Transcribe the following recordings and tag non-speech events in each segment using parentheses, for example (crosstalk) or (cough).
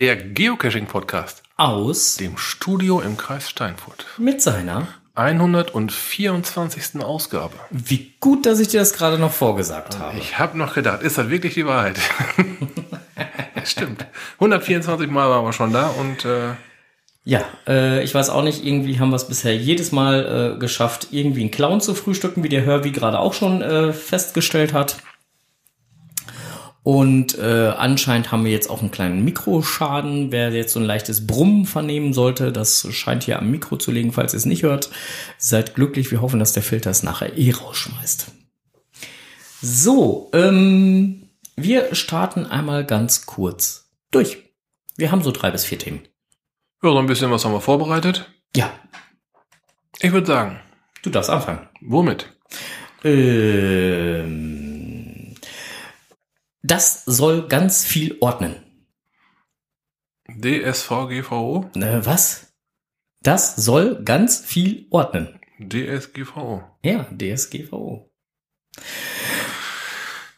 Der Geocaching-Podcast Aus dem Studio im Kreis Steinfurt. mit seiner. 124. Ausgabe. Wie gut, dass ich dir das gerade noch vorgesagt habe. Ich habe noch gedacht, ist das wirklich die Wahrheit? (laughs) Stimmt. 124 Mal waren wir schon da und äh, Ja, äh, ich weiß auch nicht, irgendwie haben wir es bisher jedes Mal äh, geschafft, irgendwie einen Clown zu frühstücken, wie der Herbie gerade auch schon äh, festgestellt hat. Und äh, anscheinend haben wir jetzt auch einen kleinen Mikroschaden. Wer jetzt so ein leichtes Brummen vernehmen sollte, das scheint hier am Mikro zu liegen, falls ihr es nicht hört. Seid glücklich, wir hoffen, dass der Filter es nachher eh rausschmeißt. So, ähm, wir starten einmal ganz kurz durch. Wir haben so drei bis vier Themen. ja, so ein bisschen was haben wir vorbereitet. Ja, Ich würde sagen, du darfst anfangen. womit? Ähm, das soll ganz viel ordnen. DSVGVO? Äh, was? Das soll ganz viel ordnen. DSGVO. Ja, DSGVO.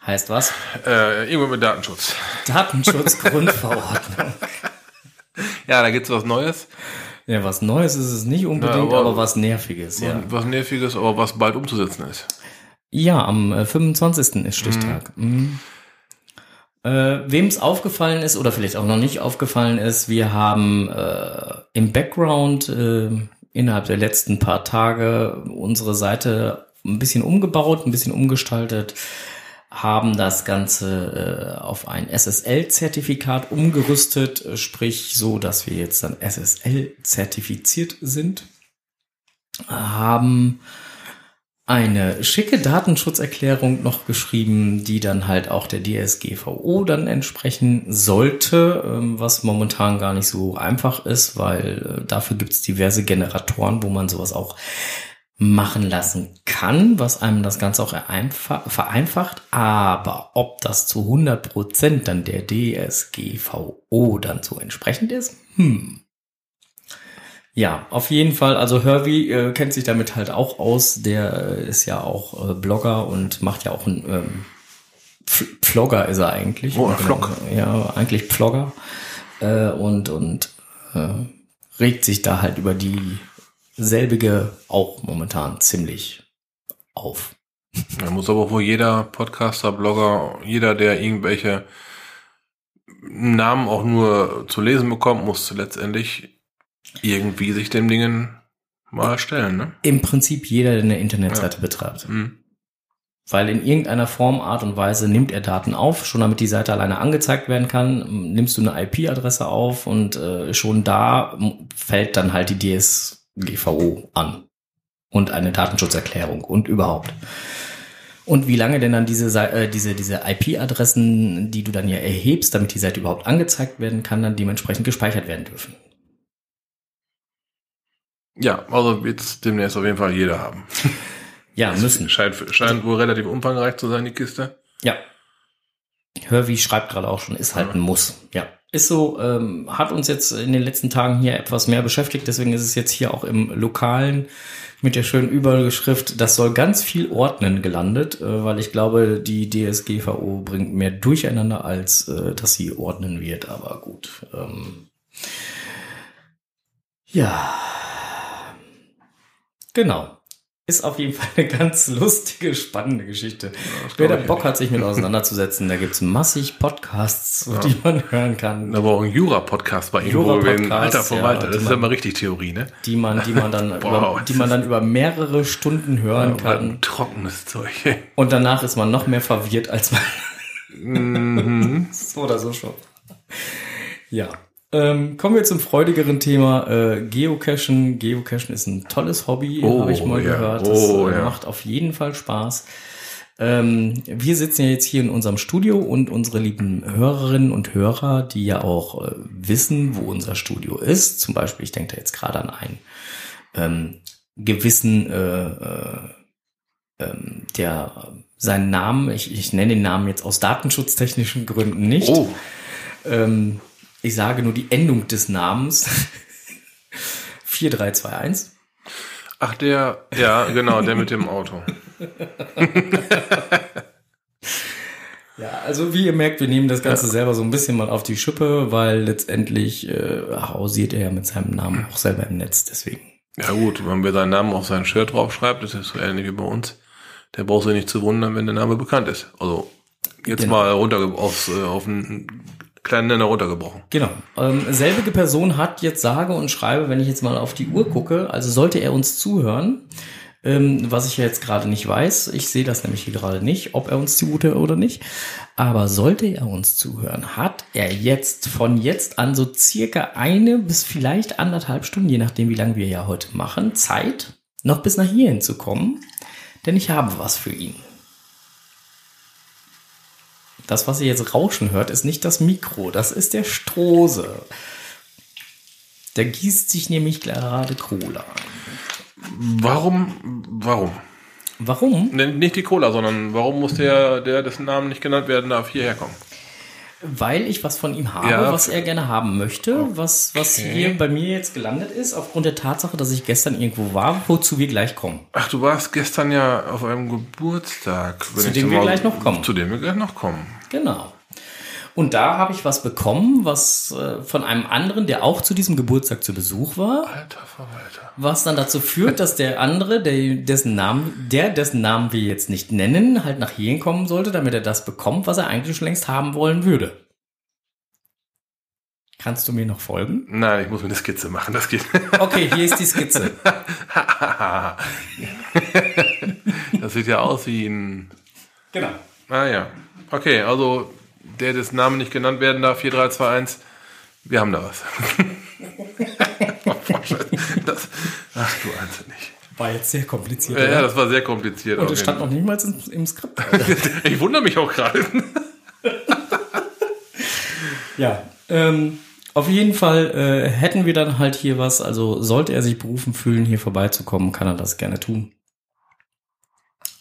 Heißt was? Äh, irgendwo mit Datenschutz. Datenschutzgrundverordnung. (laughs) Ja, da gibt's was Neues. ja, was Neues ist es nicht unbedingt, Ja, aber- aber, was Nerviges, ja. Was Nerviges, aber was bald umzusetzen ist. Ja, am äh, 25. ist Stichtag. Mhm. Äh, Wem es aufgefallen ist oder vielleicht auch noch nicht aufgefallen ist, wir haben äh, im Background äh, innerhalb der letzten paar Tage unsere Seite ein bisschen umgebaut, ein bisschen umgestaltet, haben das Ganze äh, auf ein SSL-Zertifikat umgerüstet, äh, sprich so, dass wir jetzt dann SSL-zertifiziert sind, haben eine schicke Datenschutzerklärung noch geschrieben, die dann halt auch der DSGVO dann entsprechen sollte, ähm, was momentan gar nicht so einfach ist, weil äh, dafür gibt es diverse Generatoren, wo man sowas auch machen lassen kann, was einem das Ganze auch vereinfa- vereinfacht. Aber ob das zu 100% dann der DSGVO dann so entsprechend ist, hm. Ja, auf jeden Fall. Also Hervey äh, kennt sich damit halt auch aus. Der äh, ist ja auch äh, Blogger und macht ja auch einen ähm, Pflogger ist er eigentlich. Oh, ein Vlog. Ja, eigentlich Pflogger. Äh, und und äh, regt sich da halt über die selbige auch momentan ziemlich auf. Da muss aber wohl jeder Podcaster, Blogger, jeder, der irgendwelche Namen auch nur zu lesen bekommt, muss letztendlich irgendwie sich dem Dingen mal stellen, ne? Im Prinzip jeder, der eine Internetseite betreibt. Hm. Weil in irgendeiner Form, Art und Weise nimmt er Daten auf, schon damit die Seite alleine angezeigt werden kann, nimmst du eine IP-Adresse auf und äh, schon da fällt dann halt die DSGVO an. Und eine Datenschutzerklärung und überhaupt. Und wie lange denn dann diese, äh, diese, diese IP-Adressen, die du dann ja erhebst, damit die Seite überhaupt angezeigt werden kann, dann dementsprechend gespeichert werden dürfen. Ja, also wird's demnächst auf jeden Fall jeder haben. Ja, müssen. (laughs) Scheint, scheint wohl relativ umfangreich zu sein, die Kiste. Ja. Hörvi schreibt gerade auch schon, ist halt ein Muss. Ja. Ist so, ähm, hat uns jetzt in den letzten Tagen hier etwas mehr beschäftigt, deswegen ist es jetzt hier auch im Lokalen mit der schönen Überschrift, das soll ganz viel ordnen gelandet, äh, weil ich glaube, die DSGVO bringt mehr Durcheinander, als äh, dass sie ordnen wird, aber gut. Ähm, ja. Genau. Ist auf jeden Fall eine ganz lustige, spannende Geschichte. das Wer da Bock hat, sich mit auseinanderzusetzen, da gibt's massig Podcasts, die man hören kann, Da war auch ein Jura-Podcast bei ihm, wo wir Jura-Podcast, reden. Alter Verwalter, ja, das ist ja mal richtig Theorie, ne? die man, die man dann, (laughs) über, Wow. die man dann über mehrere Stunden hören Ein kann. trockenes Zeug. (laughs) Und danach ist man noch mehr verwirrt, als man mhm. (laughs) so oder so schon. Ja. Ähm, kommen wir zum freudigeren Thema äh, Geocachen. Geocachen ist ein tolles Hobby, Oh, habe ich mal ja. gehört. Das Oh, äh, ja. macht auf jeden Fall Spaß. Ähm, wir sitzen ja jetzt hier in unserem Studio und unsere lieben Hörerinnen und Hörer, die ja auch äh, wissen, wo unser Studio ist. Zum Beispiel, ich denke da jetzt gerade an einen ähm, gewissen, äh, äh, ähm, der seinen Namen, ich, ich nenne den Namen jetzt aus datenschutztechnischen Gründen nicht. Oh, Ähm, ich sage nur die Endung des Namens. (laughs) 4321. ach der, ja, genau, der mit dem Auto. (laughs) Ja, also wie ihr merkt, wir nehmen das Ganze ja. selber so ein bisschen mal auf die Schippe, weil letztendlich äh, hausiert er ja mit seinem Namen auch selber im Netz, deswegen. Ja gut, wenn wir seinen Namen auf sein Shirt draufschreibt, das ist so ähnlich wie bei uns. Der braucht sich nicht zu wundern, wenn der Name bekannt ist. Also jetzt genau. mal runter aufs, äh, auf einen kleinen runtergebrochen. Genau. Ähm, selbige Person hat jetzt sage und schreibe, wenn ich jetzt mal auf die Uhr gucke, also sollte er uns zuhören, ähm, was ich ja jetzt gerade nicht weiß. Ich sehe das nämlich hier gerade nicht, ob er uns zugute oder nicht. Aber sollte er uns zuhören, hat er jetzt von jetzt an so circa eine bis vielleicht anderthalb Stunden, je nachdem, wie lange wir ja heute machen, Zeit, noch bis nach hierhin zu kommen. Denn ich habe was für ihn. Das, was ihr jetzt rauschen hört, ist nicht das Mikro, das ist der Strose. Der gießt sich nämlich gerade Cola. Warum? Warum? Warum? Nicht die Cola, sondern warum muss der, der dessen Namen nicht genannt werden darf, hierher kommen? Weil ich was von ihm habe, ja. was er gerne haben möchte, was, was hier bei mir jetzt gelandet ist, aufgrund der Tatsache, dass ich gestern irgendwo war, wozu wir gleich kommen. Ach, du warst gestern ja auf einem Geburtstag. Zu dem wir gleich noch kommen. Zu dem wir gleich noch kommen. Genau. Und da habe ich was bekommen, was äh, von einem anderen, der auch zu diesem Geburtstag zu Besuch war. Alter Verwalter. Was dann dazu führt, dass der andere, der dessen Namen, der dessen Namen wir jetzt nicht nennen, halt nach hierhin kommen sollte, damit er das bekommt, was er eigentlich schon längst haben wollen würde. Kannst du mir noch folgen? Nein, ich muss mir eine Skizze machen, das geht. (laughs) Okay, hier ist die Skizze. (laughs) das sieht ja aus wie ein. Genau. Ah ja. Okay, also der das Name nicht genannt werden darf, 4321, wir haben da was. (laughs) das, ach du nicht. War jetzt sehr kompliziert. Ja, ja, das war sehr kompliziert. Und es stand noch niemals im, im Skript. (laughs) ich wundere mich auch gerade. (laughs) ja, ähm, auf jeden Fall äh, hätten wir dann halt hier was. Also sollte er sich berufen fühlen, hier vorbeizukommen, kann er das gerne tun.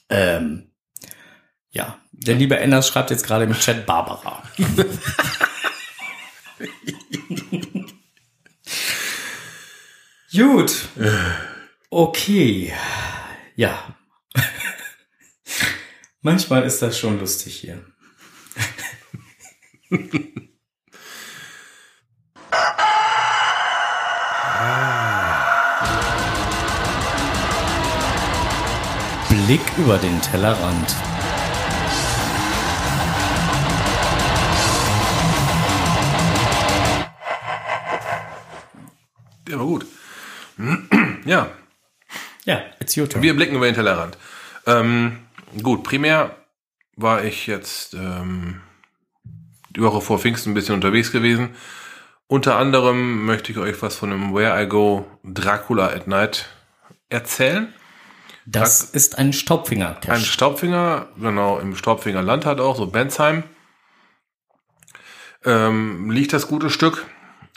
Ähm, ja, der liebe Enders schreibt jetzt gerade im Chat Barbara. (laughs) Gut. Okay. Ja. (laughs) Manchmal ist das schon lustig hier. Blick über den Tellerrand. War gut. (clears throat) ja. Ja, it's your turn. Wir blicken über den Tellerrand. Ähm, gut, primär war ich jetzt ähm, die Woche vor Pfingsten ein bisschen unterwegs gewesen. Unter anderem möchte ich euch was von dem Where I Go Dracula at Night erzählen. Das Dra ist ein Staubfinger. -Cache. Ein Staubfinger, genau, im Staubfinger Land hat auch, so Bensheim. Ähm, liegt das gute Stück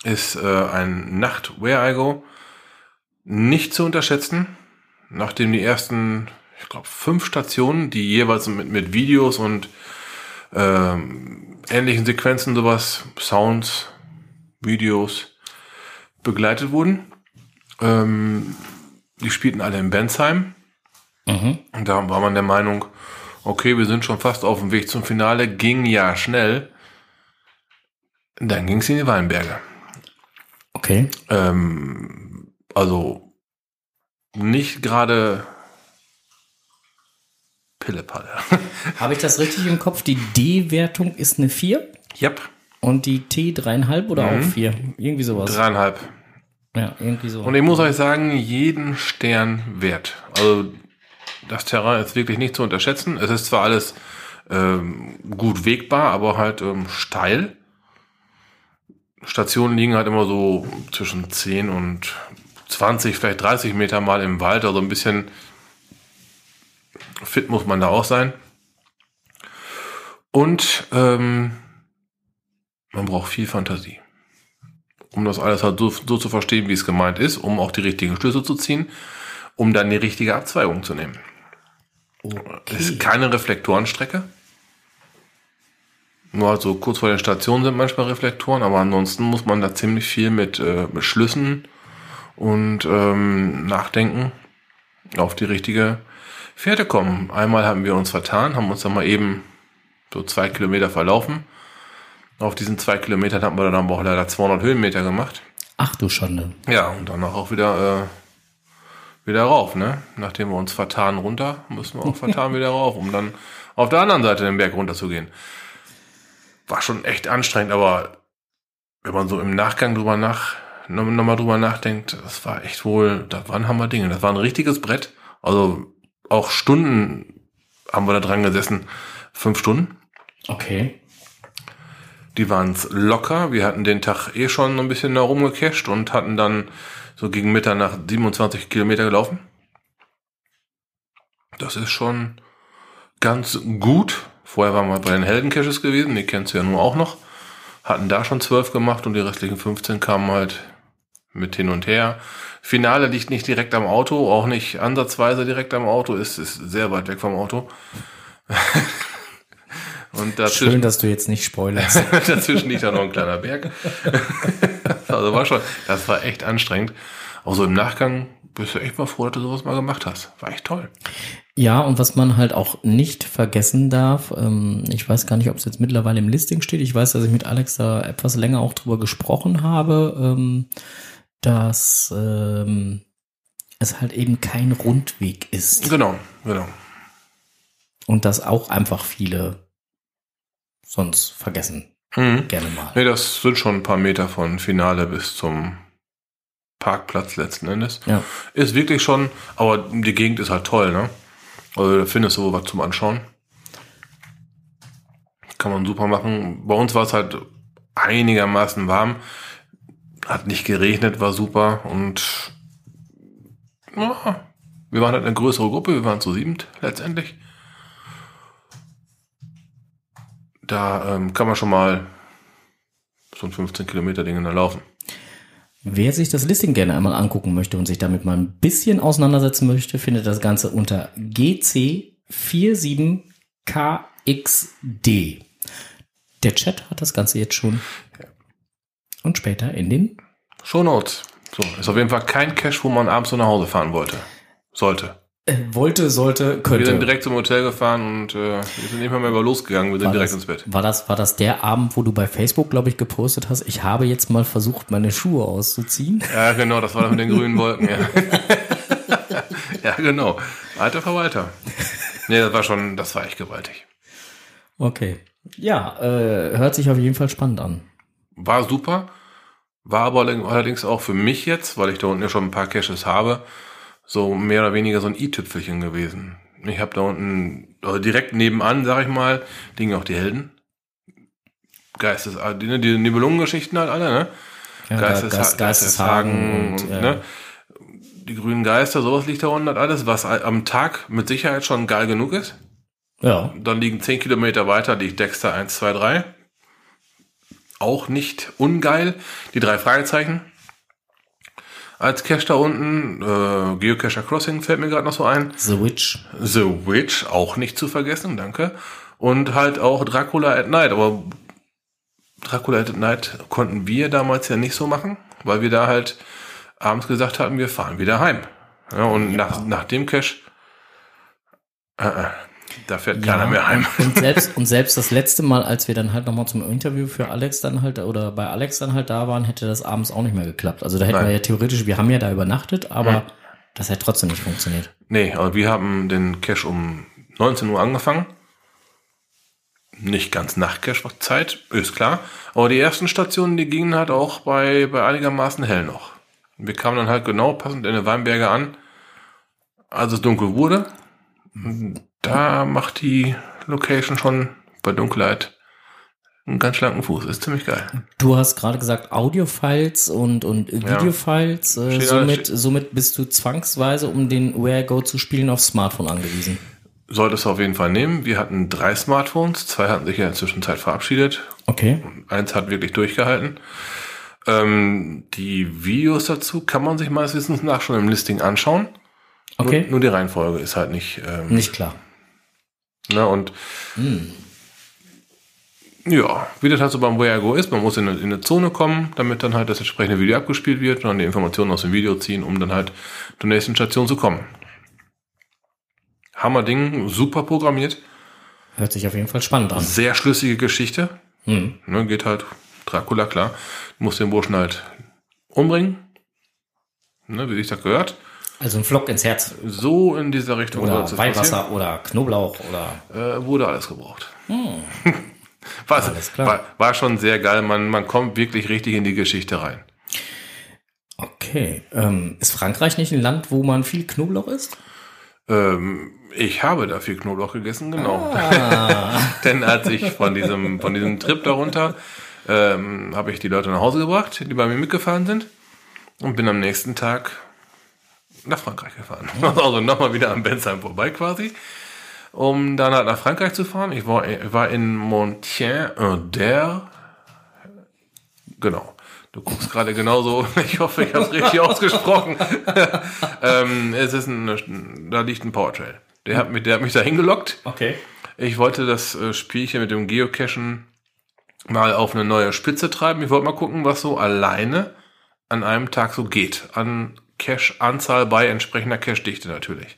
ist äh, ein Nacht Where I Go. Nicht zu unterschätzen. Nachdem die ersten, ich glaube, fünf Stationen, die jeweils mit, mit Videos und ähm, ähnlichen Sequenzen, sowas, Sounds, Videos begleitet wurden. Ähm, die spielten alle in Bensheim. Mhm. Und da war man der Meinung, okay, wir sind schon fast auf dem Weg zum Finale, ging ja schnell. Dann ging es in die Weinberge. Okay. Ähm, also nicht gerade Pillepalle. (laughs) Habe ich das richtig im Kopf? Die D-Wertung ist eine 4? Yep. Und die T dreieinhalb oder mhm. auch 4? Irgendwie sowas. Dreieinhalb. Ja, irgendwie so. Und ich muss euch sagen, jeden Stern wert. Also das Terrain ist wirklich nicht zu unterschätzen. Es ist zwar alles ähm, gut wegbar, aber halt ähm, steil. Stationen liegen halt immer so zwischen 10 und 20, vielleicht 30 Meter mal im Wald. Also ein bisschen fit muss man da auch sein. Und ähm, man braucht viel Fantasie. Um das alles halt so, so zu verstehen, wie es gemeint ist, um auch die richtigen Schlüsse zu ziehen, um dann die richtige Abzweigung zu nehmen. Okay. Es ist keine Reflektorenstrecke. Nur so kurz vor der Station sind manchmal Reflektoren, aber ansonsten muss man da ziemlich viel mit, äh, mit Schlüssen und ähm, Nachdenken auf die richtige Fährte kommen. Einmal haben wir uns vertan, haben uns dann mal eben so zwei Kilometer verlaufen. Auf diesen zwei Kilometern hatten wir dann aber auch leider 200 Höhenmeter gemacht. Ach du Schande. Ja, und danach auch wieder, äh, wieder rauf, ne? Nachdem wir uns vertan runter, müssen wir auch vertan (laughs) wieder rauf, um dann auf der anderen Seite den Berg runter zu gehen. War schon echt anstrengend, aber wenn man so im Nachgang drüber nach, nochmal drüber nachdenkt, das war echt wohl, das waren Hammer Dinge. Das war ein richtiges Brett. Also auch Stunden haben wir da dran gesessen. Fünf Stunden. Okay. Die waren's locker. Wir hatten den Tag eh schon ein bisschen da rumgecasht und hatten dann so gegen Mitternacht 27 Kilometer gelaufen. Das ist schon ganz gut. Vorher waren wir bei den Heldencaches gewesen, die kennst du ja nur auch noch. Hatten da schon zwölf gemacht und die restlichen 15 kamen halt mit hin und her. Finale liegt nicht direkt am Auto, auch nicht ansatzweise direkt am Auto, ist, ist sehr weit weg vom Auto. (laughs) und dazwischen, Schön, dass du jetzt nicht spoilerst. (laughs) dazwischen liegt da noch ein kleiner Berg. (laughs) also war schon, das war echt anstrengend. Auch so im Nachgang bist du echt mal froh, dass du sowas mal gemacht hast. War echt toll. Ja, und was man halt auch nicht vergessen darf, ähm, ich weiß gar nicht, ob es jetzt mittlerweile im Listing steht. Ich weiß, dass ich mit Alex da etwas länger auch drüber gesprochen habe, ähm, dass ähm, es halt eben kein Rundweg ist. Genau, genau. Und das auch einfach viele sonst vergessen. Mhm. Gerne mal. Nee, das sind schon ein paar Meter von Finale bis zum Parkplatz letzten Endes. Ja. Ist wirklich schon, aber die Gegend ist halt toll, ne? Also da findest du was zum Anschauen. Kann man super machen. Bei uns war es halt einigermaßen warm. Hat nicht geregnet, war super und ja, wir waren halt eine größere Gruppe, wir waren zu siebend letztendlich. Da ähm, kann man schon mal so ein 15 Kilometer Ding da laufen. Wer sich das Listing gerne einmal angucken möchte und sich damit mal ein bisschen auseinandersetzen möchte, findet das Ganze unter GC47KXD. Der Chat hat das Ganze jetzt schon. Und später in den Show Notes. So, ist auf jeden Fall kein Cash, wo man abends so nach Hause fahren wollte. Sollte. Äh, wollte, sollte, könnte. Wir sind direkt zum Hotel gefahren und äh, wir sind nicht mehr, mehr losgegangen, wir sind war direkt das, ins Bett. War das, war das der Abend, wo du bei Facebook, glaube ich, gepostet hast, ich habe jetzt mal versucht, meine Schuhe auszuziehen? Ja, genau, das war das mit den grünen (laughs) Wolken, ja. (laughs) ja, genau. Alter Verwalter. Nee, das war schon, das war echt gewaltig. Okay. Ja, äh, hört sich auf jeden Fall spannend an. War super. War aber allerdings auch für mich jetzt, weil ich da unten ja schon ein paar Caches habe, so mehr oder weniger so ein i-Tüpfelchen gewesen. Ich habe da unten, also direkt nebenan, sag ich mal, liegen auch die Helden. Geistes, ah, die, die Nibelungengeschichten halt alle, ne? Ja, Geistes, Geist, Geisteshagen und, und ja. ne? Die grünen Geister, sowas liegt da unten halt alles, was am Tag mit Sicherheit schon geil genug ist. Ja. Dann liegen zehn Kilometer weiter, liegt Dexter 1, 2, 3. Auch nicht ungeil. Die drei Fragezeichen als Cache da unten. Äh, Geocacher Crossing fällt mir gerade noch so ein. The Witch. The Witch, auch nicht zu vergessen, danke. Und halt auch Dracula at Night. Aber Dracula at Night konnten wir damals ja nicht so machen, weil wir da halt abends gesagt hatten, wir fahren wieder heim. Ja, und ja. nach, nach dem Cache äh, äh, da fährt ja, keiner mehr heim. (laughs) Und selbst, und selbst das letzte Mal, als wir dann halt nochmal zum Interview für Alex dann halt, oder bei Alex dann halt da waren, hätte das abends auch nicht mehr geklappt. Also da hätten Nein. wir ja theoretisch, wir haben ja da übernachtet, aber mhm. das hätte trotzdem nicht funktioniert. Nee, aber wir haben den Cash um 19 Uhr angefangen. Nicht ganz Nachtcash-Zeit, ist klar. Aber die ersten Stationen, die gingen halt auch bei, bei einigermaßen hell noch. Wir kamen dann halt genau passend in den Weinberge an, als es dunkel wurde da macht die Location schon bei Dunkelheit einen ganz schlanken Fuß. Ist ziemlich geil. Du hast gerade gesagt Audio-Files und, und Video-Files. Ja. Äh, somit, somit bist du zwangsweise, um den Where Go zu spielen, aufs Smartphone angewiesen. Solltest du auf jeden Fall nehmen. Wir hatten drei Smartphones. Zwei hatten sich ja in der Zwischenzeit verabschiedet. Okay. Eins hat wirklich durchgehalten. Ähm, die Videos dazu kann man sich meines Wissens nach schon im Listing anschauen. Okay. Nur, nur die Reihenfolge ist halt nicht. Ähm, nicht klar. Ne, und hm. ja, wie das halt so beim Where Go ist, man muss in eine, in eine, Zone kommen, damit dann halt das entsprechende Video abgespielt wird und dann die Informationen aus dem Video ziehen, um dann halt zur nächsten Station zu kommen. Hammer Ding, super programmiert. Hört sich auf jeden Fall spannend an. Sehr schlüssige Geschichte. Hm. Ne, geht halt Dracula, klar. Muss den Burschen halt umbringen. Ne, wie sich das gehört. Also ein Flock ins Herz. So in dieser Richtung Oder. Weihwasser oder Knoblauch oder. Äh, wurde alles gebraucht. (laughs) war, Hm. Alles klar. war, war schon sehr geil. Man, man kommt wirklich richtig in die Geschichte rein. Okay. Ähm, ist Frankreich nicht ein Land, wo man viel Knoblauch isst? Ähm, ich habe da viel Knoblauch gegessen, genau. Ah. (laughs) Denn als ich von diesem, von diesem Trip darunter, ähm, habe ich die Leute nach Hause gebracht, die bei mir mitgefahren sind. Und bin am nächsten Tag nach Frankreich gefahren. (laughs) Also nochmal wieder am Bensheim vorbei quasi. Um dann halt nach Frankreich zu fahren. Ich war, war in Montien-Ader. Genau. Du guckst gerade genauso. (laughs) Ich hoffe, ich habe es richtig (laughs) ausgesprochen. ähm, es ist ein, da liegt ein Powertrail. Der hat mich, der hat mich da hingelockt. Okay. Ich wollte das äh, Spielchen mit dem Geocachen mal auf eine neue Spitze treiben. Ich wollte mal gucken, was so alleine an einem Tag so geht. An Cache-Anzahl bei entsprechender Cache-Dichte natürlich.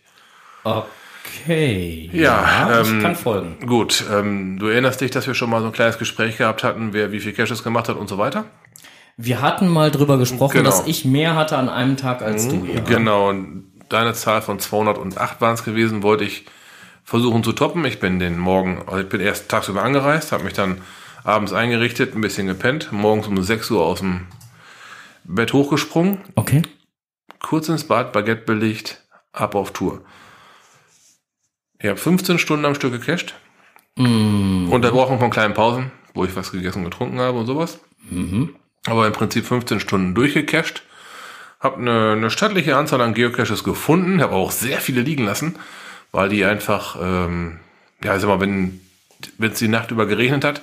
Okay. Ja, ich ähm, kann folgen. Gut, ähm, du erinnerst dich, dass wir schon mal so ein kleines Gespräch gehabt hatten, wer wie viel Caches gemacht hat und so weiter? Wir hatten mal drüber gesprochen, Genau. dass ich mehr hatte an einem Tag als du. Ja. Genau, deine Zahl von 208 waren es gewesen, wollte ich versuchen zu toppen. Ich bin den Morgen, also ich bin erst tagsüber angereist, habe mich dann abends eingerichtet, ein bisschen gepennt, morgens um 6 Uhr aus dem Bett hochgesprungen, Okay. Kurz ins Bad, Baguette belegt, ab auf Tour. Ich habe 15 Stunden am Stück gecached. Mm, Unterbrochen von kleinen Pausen, wo ich was gegessen und getrunken habe und sowas. mhm. Aber im Prinzip 15 Stunden durchgecached. Hab eine, eine stattliche Anzahl an Geocaches gefunden, habe auch sehr viele liegen lassen, weil die einfach, ähm, ja, sag mal, wenn wenn es die Nacht über geregnet hat,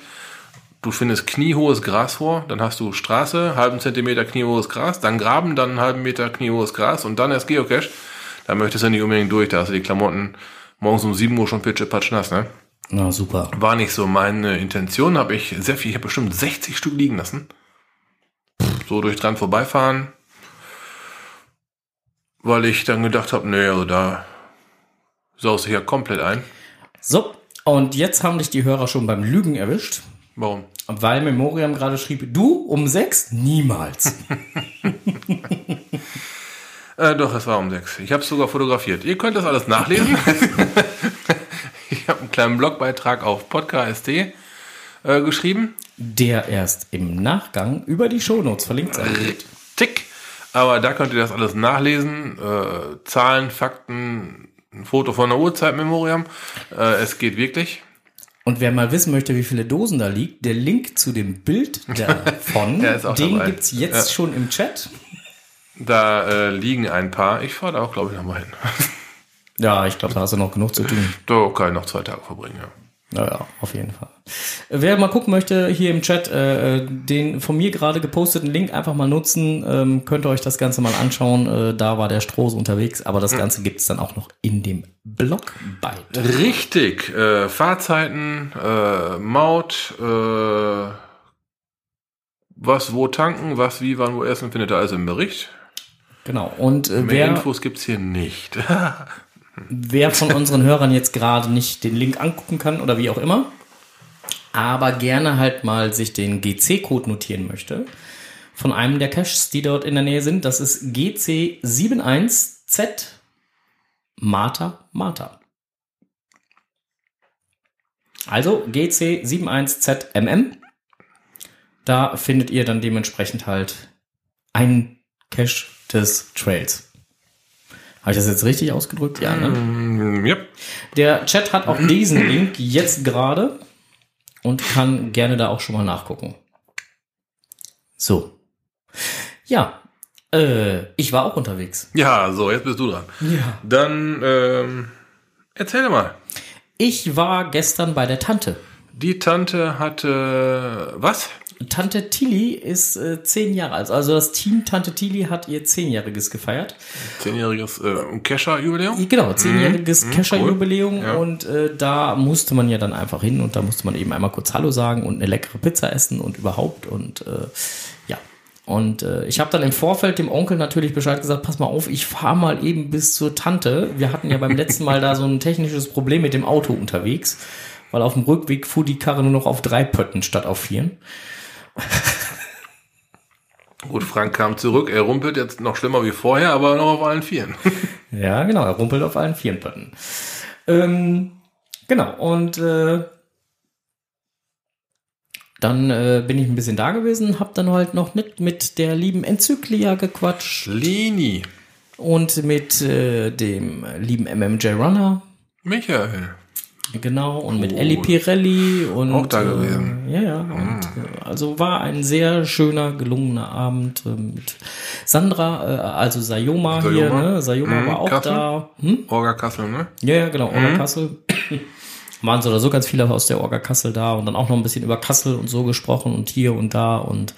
du findest kniehohes Gras vor, dann hast du Straße, halben Zentimeter kniehohes Gras, dann Graben, dann einen halben Meter kniehohes Gras und dann erst Geocache. Da möchtest du nicht unbedingt durch, da hast du die Klamotten morgens um 7 Uhr schon pitche patsch nass, ne? Na super. War nicht so meine Intention, habe ich sehr viel, ich habe bestimmt 60 Stück liegen lassen. So durch dran vorbeifahren. Weil ich dann gedacht habe, nee, also da saust du ja komplett ein. So, und jetzt haben dich die Hörer schon beim Lügen erwischt, Warum? weil Memoriam gerade schrieb, du um sechs? Niemals. (laughs) Äh, doch, es war um sechs. Ich habe es sogar fotografiert. Ihr könnt das alles nachlesen. (laughs) ich habe einen kleinen Blogbeitrag auf podcast äh, geschrieben. Der erst im Nachgang über die Shownotes verlinkt sein wird. Tick. Aber da könnt ihr das alles nachlesen. Äh, Zahlen, Fakten, ein Foto von der Uhrzeit, Memoriam. Äh, es geht wirklich. Und wer mal wissen möchte, wie viele Dosen da liegt, der Link zu dem Bild (laughs) davon, den dabei. gibt's jetzt Ja. schon im Chat. Da äh, liegen ein paar. Ich fahre da auch, glaube ich, nochmal hin. Ja, ich glaube, da hast du noch genug zu tun. da kann ich noch zwei Tage verbringen, ja. Naja, auf jeden Fall. Wer mal gucken möchte, hier im Chat, äh, den von mir gerade geposteten Link einfach mal nutzen, ähm, könnt ihr euch das Ganze mal anschauen. Äh, da war der Stroß unterwegs, aber das Ganze gibt's dann auch noch in dem Blogbeitrag. Richtig. Äh, Fahrzeiten, äh, Maut, äh, was wo tanken, was wie, wann, wo essen, findet ihr alles im Bericht. Genau. Und äh, Mehr wer, Infos gibt's hier nicht. (laughs) wer von unseren Hörern jetzt gerade nicht den Link angucken kann oder wie auch immer, aber gerne halt mal sich den GC-Code notieren möchte, von einem der Caches, die dort in der Nähe sind, das ist GC71Z Martha Martha. Also GC71ZMM. Da findet ihr dann dementsprechend halt einen Cache des Trails. Habe ich das jetzt richtig ausgedrückt? Ja, ne? Mm, yep. Der Chat hat auch diesen Link jetzt gerade und kann gerne da auch schon mal nachgucken. So. Ja, äh, ich war auch unterwegs. Ja, so, jetzt bist du dran. Ja. Dann ähm, erzähl mal. Ich war gestern bei der Tante. Die Tante hatte was? Tante Tilly ist äh, zehn Jahre alt. Also das Team Tante Tilly hat ihr zehnjähriges gefeiert. Zehnjähriges äh, Kescher-Jubiläum? Genau, zehnjähriges Mhm, Kescher-Jubiläum cool. Ja. und äh, da musste man ja dann einfach hin und da musste man eben einmal kurz Hallo sagen und eine leckere Pizza essen und überhaupt und äh, ja. Und äh, ich habe dann im Vorfeld dem Onkel natürlich Bescheid gesagt, pass mal auf, ich fahre mal eben bis zur Tante. Wir hatten ja beim letzten Mal da so ein technisches Problem mit dem Auto unterwegs. Weil auf dem Rückweg fuhr die Karre nur noch auf drei Pötten statt auf vieren. Gut, Frank kam zurück, er rumpelt jetzt noch schlimmer wie vorher, aber noch auf allen Vieren. (laughs) Ja, genau, er rumpelt auf allen vieren Pötten. Ähm, genau, und äh, dann äh, bin ich ein bisschen da gewesen, hab dann halt noch nicht mit der lieben Enzyklia gequatscht Leni, und mit äh, dem lieben MMJ Runner. Michael. Genau, und mit Cool. Ellie Pirelli und Auch da gewesen. Äh, ja, ja. Und, äh, also war ein sehr schöner, gelungener Abend äh, mit Sandra, äh, also Sayoma, hier, Sayoma. ne? Sayoma Mhm, war auch Kassel. da. Hm? Orga Kassel, ne? Ja, ja, genau, Orga Kassel. (clears throat) Waren so oder so ganz viele aus der Orga Kassel da und dann auch noch ein bisschen über Kassel und so gesprochen und hier und da und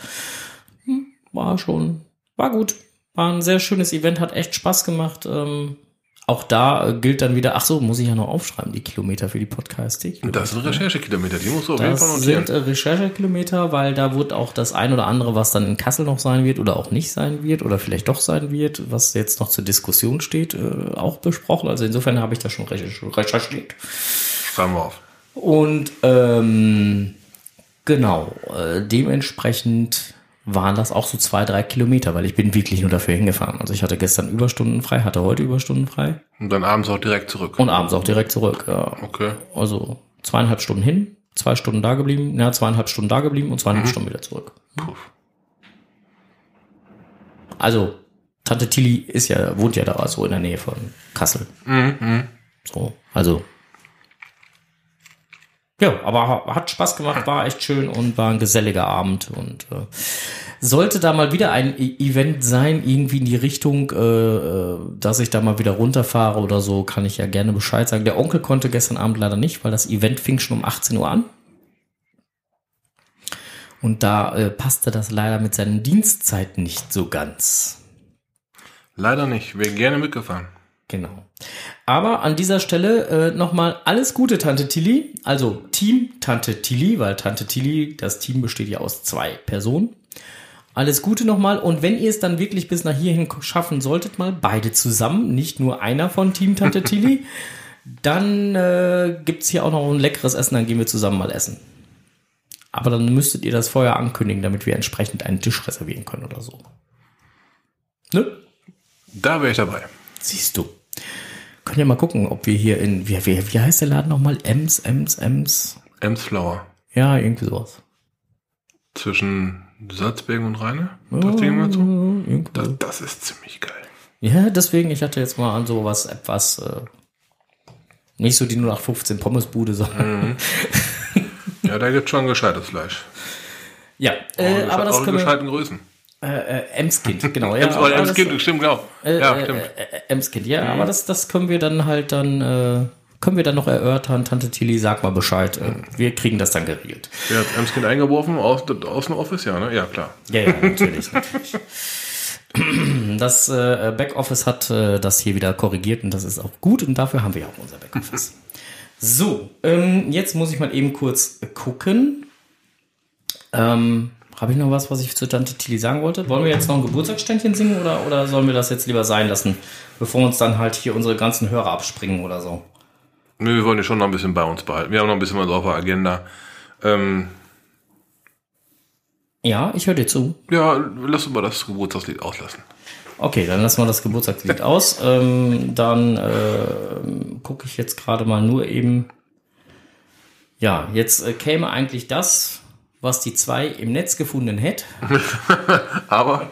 hm, war schon, war gut. War ein sehr schönes Event, hat echt Spaß gemacht. Ähm, auch da äh, gilt dann wieder, ach so, muss ich ja noch aufschreiben, die Kilometer für die Podcast. Die das sind Recherchekilometer, die musst du auf jeden Fall das notieren. sind äh, Recherchekilometer, weil da wird auch das ein oder andere, was dann in Kassel noch sein wird oder auch nicht sein wird oder vielleicht doch sein wird, was jetzt noch zur Diskussion steht, äh, auch besprochen. Also insofern habe ich das schon recherch- recherchiert. Schreiben wir auf. Und ähm, genau, äh, dementsprechend waren das auch so zwei, drei Kilometer, weil ich bin wirklich nur dafür hingefahren. Also ich hatte gestern Überstunden frei, hatte heute Überstunden frei Und dann abends auch direkt zurück. und abends auch direkt zurück. Ja. Okay. Also zweieinhalb Stunden hin, zwei Stunden da geblieben, ja, zweieinhalb Stunden da geblieben und zweieinhalb Stunden wieder zurück. Puh. Also, Tante Tilly ist ja, wohnt ja da so in der Nähe von Kassel. So, also. Ja, aber ha- hat Spaß gemacht, war echt schön und war ein geselliger Abend und äh, sollte da mal wieder ein E- Event sein, irgendwie in die Richtung, äh, äh, dass ich da mal wieder runterfahre oder so, kann ich ja gerne Bescheid sagen. Der Onkel konnte gestern Abend leider nicht, weil das Event fing schon um 18 Uhr an. Und da äh, passte das leider mit seinen Dienstzeiten nicht so ganz. Leider nicht. Wäre gerne mitgefahren. Genau. Aber an dieser Stelle äh, nochmal alles Gute, Tante Tilly. Also Team Tante Tilly, weil Tante Tilly, das Team besteht ja aus zwei Personen. Alles Gute nochmal. Und wenn ihr es dann wirklich bis nach hierhin schaffen solltet, mal beide zusammen, nicht nur einer von Team Tante (laughs) Tilly, dann äh, gibt's hier auch noch ein leckeres Essen, dann gehen wir zusammen mal essen. Aber dann müsstet ihr das vorher ankündigen, damit wir entsprechend einen Tisch reservieren können oder so. Ne? Da wäre ich dabei. Siehst du. Können ja mal gucken, ob wir hier in, wie, wie, wie heißt der Laden nochmal? Ems, Ems, Ems. Emsflower. Ja, irgendwie sowas. Zwischen Salzbergen und Rheine. Das Ding mal so. Das, das ist ziemlich geil. Ja, deswegen, ich hatte jetzt mal an sowas etwas, äh, nicht so die 0815 Pommesbude, sondern, (laughs) Ja, da gibt schon gescheites Fleisch. ja, äh, aber das können wir, gescheiten Größen. Äh, äh, Emskind, genau, ja. (laughs) Ems, oder das- Emskind, stimmt, genau. Äh, ja, äh, stimmt. Äh, äh, Emskind, ja, aber das, das können wir dann halt dann, äh, können wir dann noch erörtern. Tante Tilly, sag mal Bescheid. Äh, wir kriegen das dann geregelt. Hat Emskind eingeworfen? Aus, aus dem Office, ja, ne? Ja, klar. Ja, ja, natürlich, natürlich. Das äh, Backoffice hat äh, das hier wieder korrigiert und das ist auch gut und dafür haben wir ja auch unser Backoffice. So, ähm, jetzt muss ich mal eben kurz gucken. Ähm, Habe ich noch was, was ich zu Tante Tilly sagen wollte? Wollen wir jetzt noch ein Geburtstagsständchen singen oder, oder sollen wir das jetzt lieber sein lassen, bevor uns dann halt hier unsere ganzen Hörer abspringen oder so? Nee, wir wollen die schon noch ein bisschen bei uns behalten. Wir haben noch ein bisschen was auf der Agenda. Ähm, Ja, ich höre dir zu. ja, lass uns mal das Geburtstagslied auslassen. Okay, dann lassen wir das Geburtstagslied (laughs) aus. Ähm, dann äh, gucke ich jetzt gerade mal nur eben. Ja, jetzt äh, käme eigentlich das, was die zwei im Netz gefunden hätte. (laughs) Aber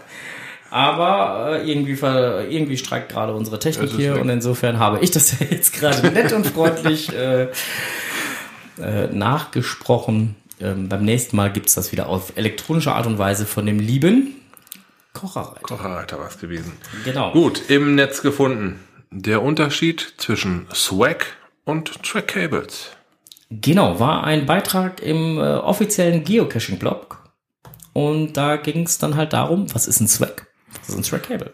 Aber äh, irgendwie, ver, irgendwie streikt gerade unsere Technik Es hier und insofern habe ich das (laughs) jetzt gerade nett und freundlich äh, äh, nachgesprochen. Ähm, beim nächsten Mal gibt's das wieder auf elektronische Art und Weise von dem lieben Kocherreiter. Kocherreiter was gewesen. Genau. Gut, im Netz gefunden. Der Unterschied zwischen Swag und Track Cables. Genau, war ein Beitrag im äh, offiziellen Geocaching-Blog. Und da ging es dann halt darum, was ist ein Swag? Was ist ein Swag-Cable?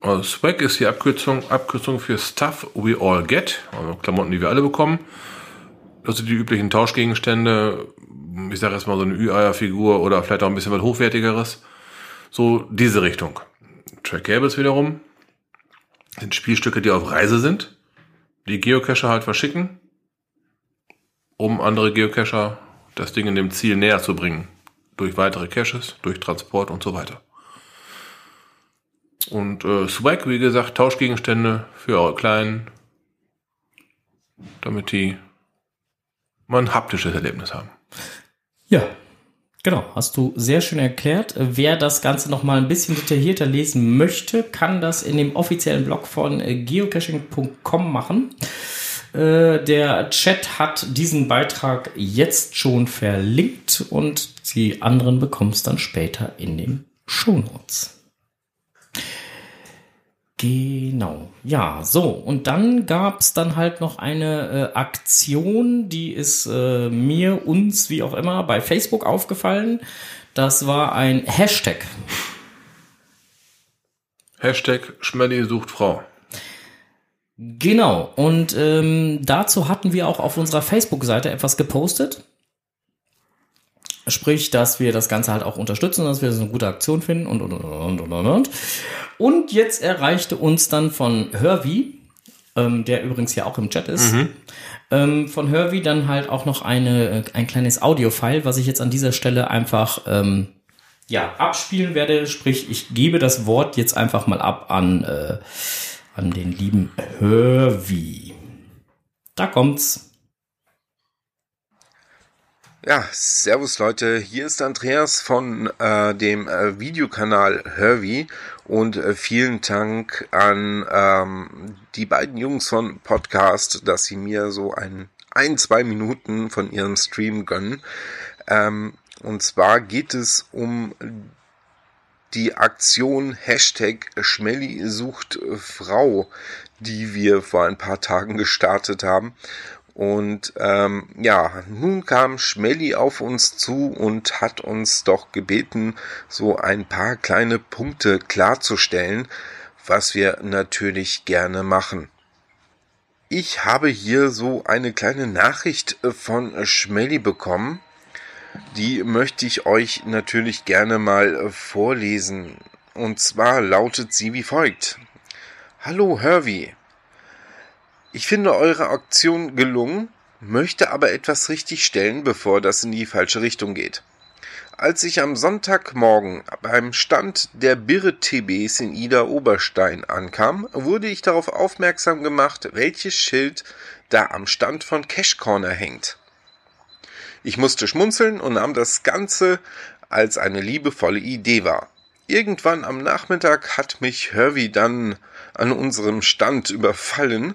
Also Swag ist die Abkürzung, Abkürzung für Stuff We All Get, also Klamotten, die wir alle bekommen. Also die üblichen Tauschgegenstände, ich sage erstmal so eine Ü-Eier-Figur oder vielleicht auch ein bisschen was Hochwertigeres. So diese Richtung. Track Cables wiederum sind Spielstücke, die auf Reise sind, die Geocacher halt verschicken. Um andere Geocacher das Ding in dem Ziel näher zu bringen. Durch weitere Caches, durch Transport und so weiter. Und äh, Swag, wie gesagt, Tauschgegenstände für eure Kleinen, damit die mal ein haptisches Erlebnis haben. Ja, genau, hast du sehr schön erklärt. Wer das Ganze noch mal ein bisschen detaillierter lesen möchte, kann das in dem offiziellen Blog von äh, geocaching.com machen. Äh, der Chat hat diesen Beitrag jetzt schon verlinkt und die anderen bekommst dann später in den Shownotes. Genau. Ja, so. Und dann gab's dann halt noch eine äh, Aktion, die ist äh, mir, uns, wie auch immer, bei Facebook aufgefallen. Das war ein Hashtag. Hashtag Schmelly sucht Frau. Genau. Und ähm, dazu hatten wir auch auf unserer Facebook-Seite etwas gepostet. Sprich, dass wir das Ganze halt auch unterstützen, dass wir das eine gute Aktion finden und, und, und, und, und, und. Und jetzt erreichte uns dann von Hervey, ähm, der übrigens ja auch im Chat ist, mhm. ähm, von Hervey dann halt auch noch eine, ein kleines Audio-File, was ich jetzt an dieser Stelle einfach, ähm, ja, abspielen werde. Sprich, ich gebe das Wort jetzt einfach mal ab an, äh, an den lieben Hervey. Da kommt's. Ja, servus Leute, hier ist Andreas von äh, dem äh, Videokanal Hervey und äh, vielen Dank an ähm, die beiden Jungs von Podcast, dass sie mir so ein, ein, zwei Minuten von ihrem Stream gönnen. Ähm, und zwar geht es um die Aktion Hashtag Schmelly sucht Frau, die wir vor ein paar Tagen gestartet haben. Und ähm, ja, nun kam Schmelly auf uns zu und hat uns doch gebeten, so ein paar kleine Punkte klarzustellen, was wir natürlich gerne machen. Ich habe hier so eine kleine Nachricht von Schmelly bekommen. Die möchte ich euch natürlich gerne mal vorlesen. Und zwar lautet sie wie folgt. Hallo Hervey. Ich finde eure Aktion gelungen, möchte aber etwas richtigstellen, bevor das in die falsche Richtung geht. Als ich am Sonntagmorgen beim Stand der Birre TBs in Ida Oberstein ankam, wurde ich darauf aufmerksam gemacht, welches Schild da am Stand von Cash Corner hängt. Ich musste schmunzeln und nahm das Ganze als eine liebevolle Idee wahr. Irgendwann am Nachmittag hat mich Hervey dann an unserem Stand überfallen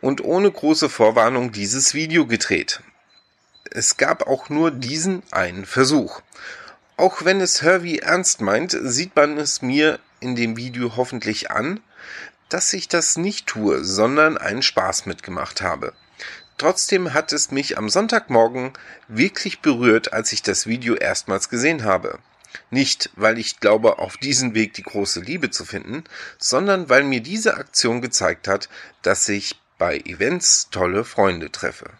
und ohne große Vorwarnung dieses Video gedreht. Es gab auch nur diesen einen Versuch. Auch wenn es Hervey ernst meint, sieht man es mir in dem Video hoffentlich an, dass ich das nicht tue, sondern einen Spaß mitgemacht habe. Trotzdem hat es mich am Sonntagmorgen wirklich berührt, als ich das Video erstmals gesehen habe. Nicht, weil ich glaube, auf diesem Weg die große Liebe zu finden, sondern weil mir diese Aktion gezeigt hat, dass ich bei Events tolle Freunde treffe.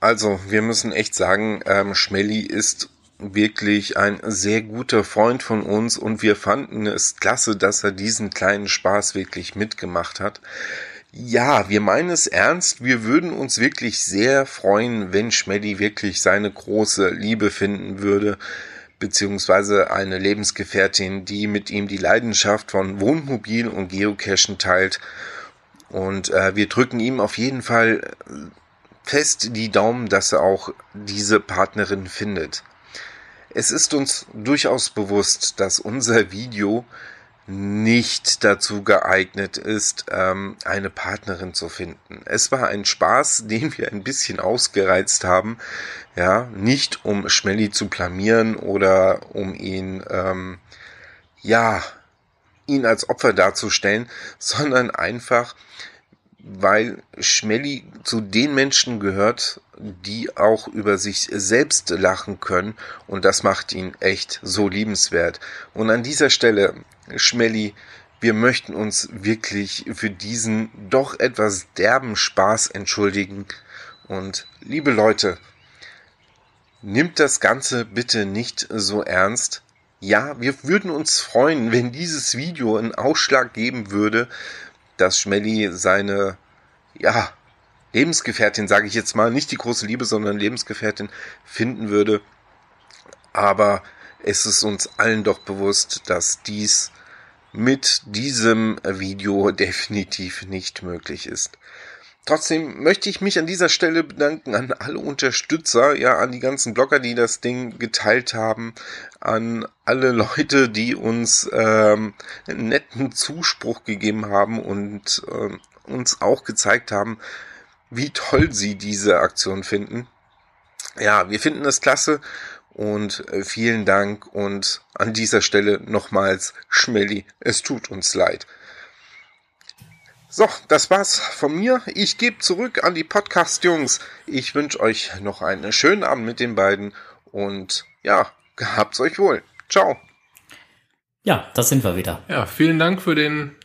Also, wir müssen echt sagen, ähm, Schmelly ist wirklich ein sehr guter Freund von uns und wir fanden es klasse, dass er diesen kleinen Spaß wirklich mitgemacht hat. Ja, wir meinen es ernst. Wir würden uns wirklich sehr freuen, wenn Schmelly wirklich seine große Liebe finden würde beziehungsweise eine Lebensgefährtin, die mit ihm die Leidenschaft von Wohnmobil und Geocachen teilt. Und äh, wir drücken ihm auf jeden Fall fest die Daumen, dass er auch diese Partnerin findet. Es ist uns durchaus bewusst, dass unser Video nicht dazu geeignet ist, ähm, eine Partnerin zu finden. Es war ein Spaß, (laughs) den wir ein bisschen ausgereizt haben, ja, nicht um Schmelly zu blamieren oder um ihn, ähm, ja, ihn als Opfer darzustellen, sondern einfach, weil Schmelly zu den Menschen gehört, die auch über sich selbst lachen können und das macht ihn echt so liebenswert. Und an dieser Stelle, Schmelly, wir möchten uns wirklich für diesen doch etwas derben Spaß entschuldigen. Und liebe Leute, nimmt das Ganze bitte nicht so ernst. Ja, wir würden uns freuen, wenn dieses Video einen Ausschlag geben würde, dass Schmelly seine, ja, Lebensgefährtin, sage ich jetzt mal, nicht die große Liebe, sondern Lebensgefährtin finden würde. Aber es ist uns allen doch bewusst, dass dies mit diesem Video (laughs) definitiv nicht möglich ist. Trotzdem möchte ich mich an dieser Stelle bedanken an alle Unterstützer, ja, an die ganzen Blogger, die das Ding geteilt haben, an alle Leute, die uns ähm, netten Zuspruch gegeben haben und ähm, uns auch gezeigt haben, wie toll sie diese Aktion finden. Ja, wir finden das klasse und äh, vielen Dank und an dieser Stelle nochmals Schmelly, es tut uns leid. So, das war's von mir. Ich gebe zurück an die Podcast-Jungs. Ich wünsche euch noch einen schönen Abend mit den beiden und ja, gehabt's euch wohl. Ciao. Ja, das sind wir wieder. Ja, vielen Dank für den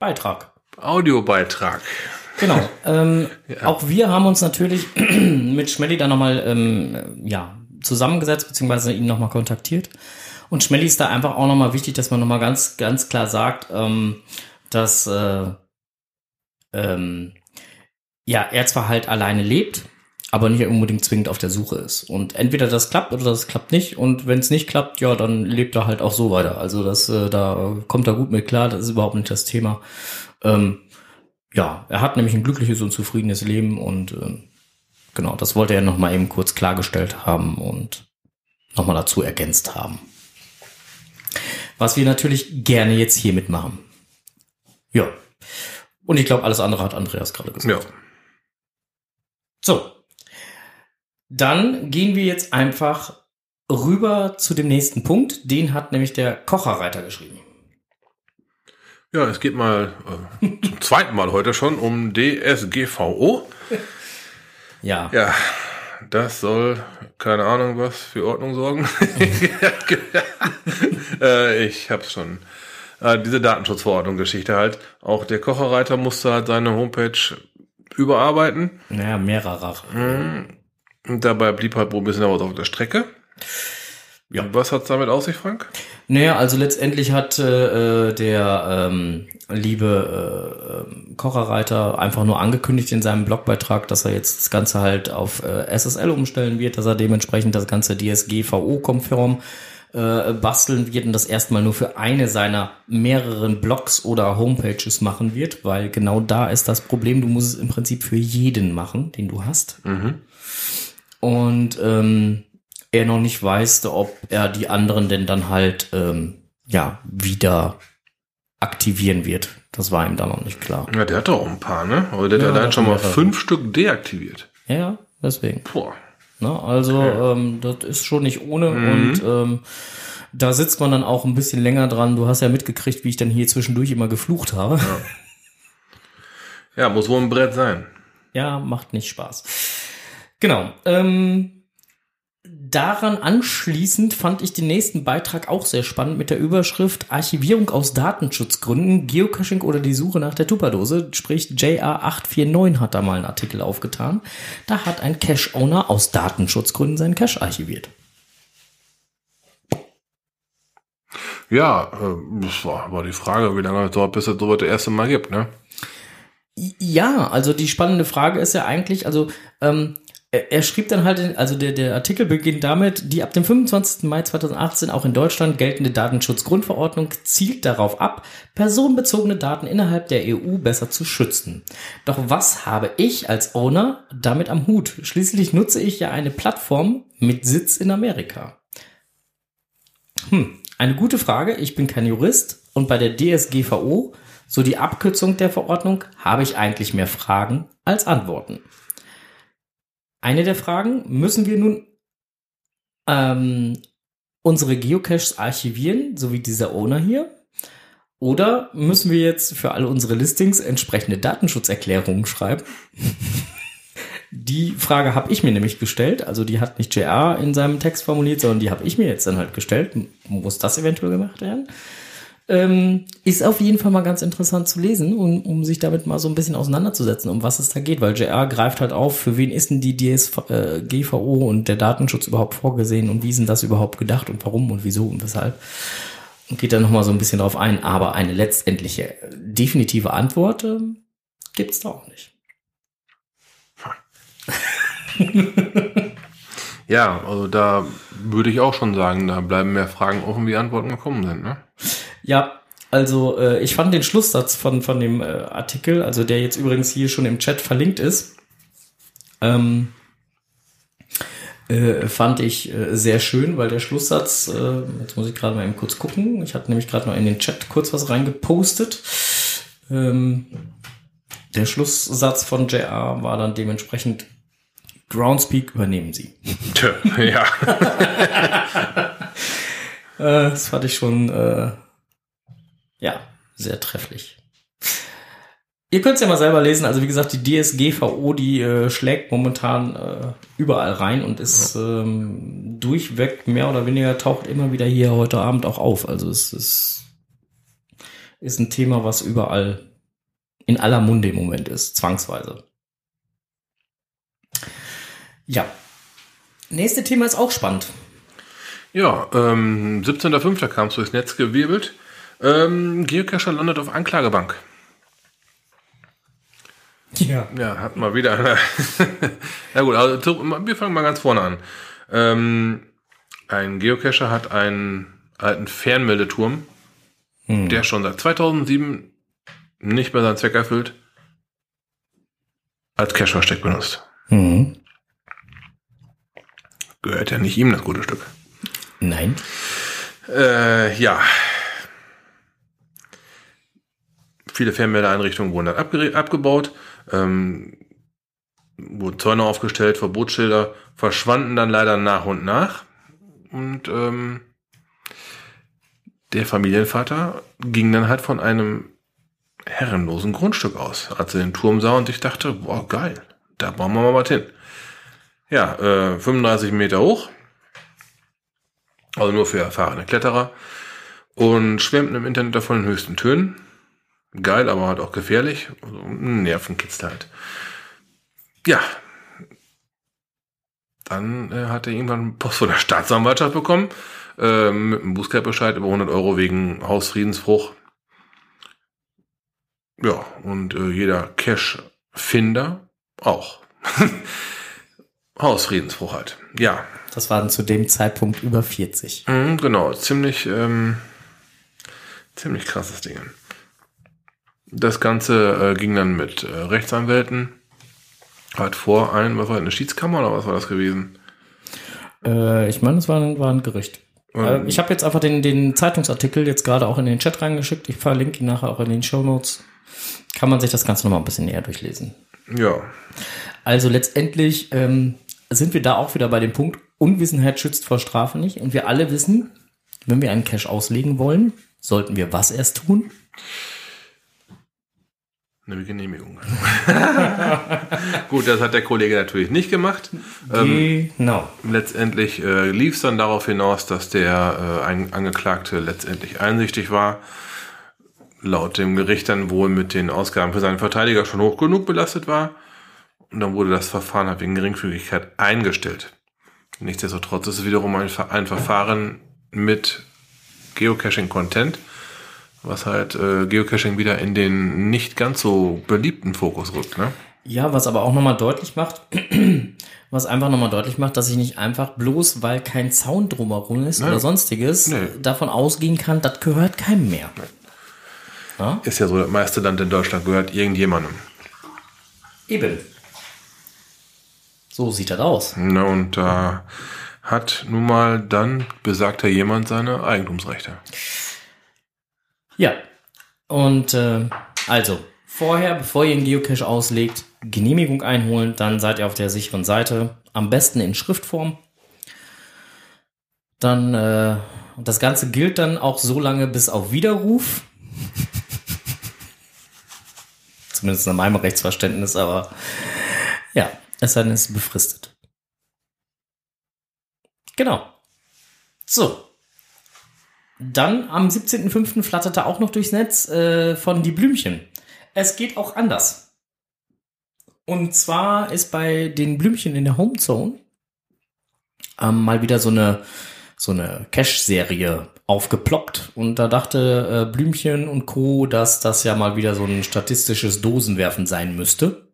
Beitrag. Audiobeitrag. Genau. (laughs) Ähm, ja. Auch wir haben uns natürlich (clears throat) mit Schmelly dann nochmal ähm, ja, zusammengesetzt, beziehungsweise ihn nochmal kontaktiert. Und Schmelly ist da einfach auch nochmal wichtig, dass man nochmal ganz, ganz klar sagt, ähm, dass äh, ähm, ja, er zwar halt alleine lebt, aber nicht unbedingt zwingend auf der Suche ist. Und entweder das klappt oder das klappt nicht. Und wenn es nicht klappt, ja, dann lebt er halt auch so weiter. Also das, äh, da kommt er gut mit klar, das ist überhaupt nicht das Thema. Ähm, ja, er hat nämlich ein glückliches und zufriedenes Leben und ähm, genau, das wollte er nochmal eben kurz klargestellt haben und nochmal dazu ergänzt haben. Was wir natürlich gerne jetzt hier mitmachen. Ja. Und ich glaube, alles andere hat Andreas gerade gesagt. Ja. So. Dann gehen wir jetzt einfach rüber zu dem nächsten Punkt. Den hat nämlich der Kocherreiter geschrieben. Ja, es geht mal äh, zum zweiten Mal heute schon um DSGVO. Ja. Ja, das soll, keine Ahnung was, für Ordnung sorgen. (laughs) äh, ich hab's schon äh, diese Datenschutzverordnung-Geschichte halt. Auch der Kocherreiter musste halt seine Homepage überarbeiten. Naja, mehrerer. Mhm. Und dabei blieb halt wohl ein bisschen was auf der Strecke. Ja. Und was hat's damit aus sich, Frank? Naja, also letztendlich hat äh, der ähm, liebe äh, Kocherreiter einfach nur angekündigt in seinem Blogbeitrag, dass er jetzt das Ganze halt auf äh, SSL umstellen wird, dass er dementsprechend das ganze DSGVO-konform äh, basteln wird und das erstmal nur für eine seiner mehreren Blogs oder Homepages machen wird, weil genau da ist das Problem. Du musst es im Prinzip für jeden machen, den du hast. Mhm. Und ähm, er noch nicht weiß, ob er die anderen denn dann halt ähm, ja wieder aktivieren wird. Das war ihm da noch nicht klar. Ja, der hat doch auch ein paar, ne? Aber der ja, hat allein schon mal fünf Stück deaktiviert. Ja, deswegen. Boah. Ne? Also okay. ähm, das ist schon nicht ohne mhm. und ähm, da sitzt man dann auch ein bisschen länger dran. Du hast ja mitgekriegt, wie ich dann hier zwischendurch immer geflucht habe. Ja, ja muss wohl ein Brett sein. Ja, macht nicht Spaß. Genau. Ähm, daran anschließend fand ich den nächsten Beitrag auch sehr spannend mit der Überschrift Archivierung aus Datenschutzgründen, Geocaching oder die Suche nach der Tupperdose. Sprich, JA849 hat da mal einen Artikel aufgetan. Da hat ein Cache-Owner aus Datenschutzgründen seinen Cache archiviert. Ja, äh, das war aber die Frage, wie lange es dauert, bis es sowas das erste Mal gibt, ne? Ja, also die spannende Frage ist ja eigentlich, also ähm, er schrieb dann halt, also der, der Artikel beginnt damit, die ab dem 25. Mai 2018 auch in Deutschland geltende Datenschutzgrundverordnung zielt darauf ab, personenbezogene Daten innerhalb der EU besser zu schützen. Doch was habe ich als Owner damit am Hut? Schließlich nutze ich ja eine Plattform mit Sitz in Amerika. Hm, eine gute Frage. Ich bin kein Jurist und bei der DSGVO, so die Abkürzung der Verordnung, habe ich eigentlich mehr Fragen als Antworten. Eine der Fragen, müssen wir nun ähm, unsere Geocaches archivieren, so wie dieser Owner hier? Oder müssen wir jetzt für alle unsere Listings entsprechende Datenschutzerklärungen schreiben? (laughs) die Frage habe ich mir nämlich gestellt. Also die hat nicht JR in seinem Text formuliert, sondern die habe ich mir jetzt dann halt gestellt. Muss das eventuell gemacht werden? Ähm, ist auf jeden Fall mal ganz interessant zu lesen, um, um sich damit mal so ein bisschen auseinanderzusetzen, um was es da geht, weil JR greift halt auf, für wen ist denn die DSGVO und der Datenschutz überhaupt vorgesehen und wie sind das überhaupt gedacht und warum und wieso und weshalb. Und geht da nochmal so ein bisschen drauf ein, aber eine letztendliche definitive Antwort äh, gibt's da auch nicht. (laughs) Ja, also da würde ich auch schon sagen, da bleiben mehr Fragen offen, wie Antworten gekommen sind. Ne? Ja, also äh, ich fand den Schlusssatz von, von dem äh, Artikel, also der jetzt übrigens hier schon im Chat verlinkt ist, ähm, äh, fand ich äh, sehr schön, weil der Schlusssatz, äh, jetzt muss ich gerade mal eben kurz gucken, ich hatte nämlich gerade noch in den Chat kurz was reingepostet. Ähm, der Schlusssatz von JR war dann dementsprechend Groundspeak übernehmen Sie. Tja, ja. (laughs) Äh, das fand ich schon, ja, sehr trefflich. Ihr könnt es ja mal selber lesen. Also wie gesagt, die DSGVO, die äh, schlägt momentan äh, überall rein und ist ähm, durchweg mehr oder weniger taucht immer wieder hier heute Abend auch auf. Also es ist, ist ein Thema, was überall in aller Munde im Moment ist, zwangsweise. Ja. Nächste Thema ist auch spannend. Ja, ähm, 17.05. kam es durchs Netz gewirbelt. Ähm, Geocacher landet auf Anklagebank. Ja. Ja, hat mal wieder einer. (laughs) Na gut, also wir fangen mal ganz vorne an. Ähm, ein Geocacher hat einen alten Fernmeldeturm, der schon seit 2007 nicht mehr seinen Zweck erfüllt, als Cache-Versteck benutzt. Mhm. Gehört ja nicht ihm das gute Stück. Nein. Äh, ja. Viele Fernmeldeeinrichtungen wurden dann abge abgebaut, ähm, wurden Zäune aufgestellt, Verbotsschilder verschwanden dann leider nach und nach. Und ähm, der Familienvater ging dann halt von einem herrenlosen Grundstück aus, als er den Turm sah und ich dachte, boah, geil, da bauen wir mal was hin. Ja, äh, 35 Meter hoch, also nur für erfahrene Kletterer. Und schwärmten im Internet davon in höchsten Tönen. Geil, aber halt auch gefährlich. Also ein Nervenkitzel halt. Ja. Dann äh, hat er irgendwann Post von der Staatsanwaltschaft bekommen. Äh, mit einem Bußgeldbescheid über 100 Euro wegen Hausfriedensbruch. Ja, und äh, jeder Cash-Finder auch. (laughs) Hausfriedensbruch halt. Ja, Das waren zu dem Zeitpunkt über 40. Mhm, genau, ziemlich, ähm, ziemlich krasses Ding. Das Ganze äh, ging dann mit äh, Rechtsanwälten. Hat vor ein, was war das, eine Schiedskammer oder was war das gewesen? Äh, ich meine, es war, ein- war ein Gericht. Äh, ich habe jetzt einfach den, den Zeitungsartikel jetzt gerade auch in den Chat reingeschickt. Ich verlinke ihn nachher auch in den Show Notes. Kann man sich das Ganze nochmal ein bisschen näher durchlesen. Ja, Also letztendlich ähm, sind wir da auch wieder bei dem Punkt, Unwissenheit schützt vor Strafe nicht. Und wir alle wissen, wenn wir einen Cache auslegen wollen, sollten wir was erst tun? Eine Genehmigung. (laughs) Gut, das hat der Kollege natürlich nicht gemacht. Ähm, genau. Letztendlich äh, lief es dann darauf hinaus, dass der äh, Angeklagte letztendlich einsichtig war. Laut dem Gericht dann wohl mit den Ausgaben für seinen Verteidiger schon hoch genug belastet war. Und dann wurde das Verfahren halt wegen Geringfügigkeit eingestellt. Nichtsdestotrotz ist es wiederum ein, Ver- ein Verfahren mit Geocaching-Content, was halt äh, Geocaching wieder in den nicht ganz so beliebten Fokus rückt. Ne? Ja, was aber auch nochmal deutlich macht, (clears throat) was einfach nochmal deutlich macht, dass ich nicht einfach bloß, weil kein Zaun drumherum ist Nee. oder sonstiges, Nee. davon ausgehen kann, das gehört keinem mehr. Ja? Ist ja so, das meiste Land in Deutschland gehört irgendjemandem. Eben. So sieht das aus. Ne, und da hat nun mal dann besagter jemand seine Eigentumsrechte. Ja. Und äh, also, vorher, bevor ihr einen Geocache auslegt, Genehmigung einholen, dann seid ihr auf der sicheren Seite. Am besten in Schriftform. Dann, äh, das Ganze gilt dann auch so lange bis auf Widerruf. (laughs) Zumindest nach meinem Rechtsverständnis, aber ja, es es ist befristet. Genau. So, dann am 17.05. flatterte auch noch durchs Netz äh, von Die Blümchen. Es geht auch anders. Und zwar ist bei den Blümchen in der Homezone ähm, mal wieder so eine, so eine Cash-Serie aufgeploppt. Und da dachte äh, Blümchen und Co., dass das ja mal wieder so ein statistisches Dosenwerfen sein müsste.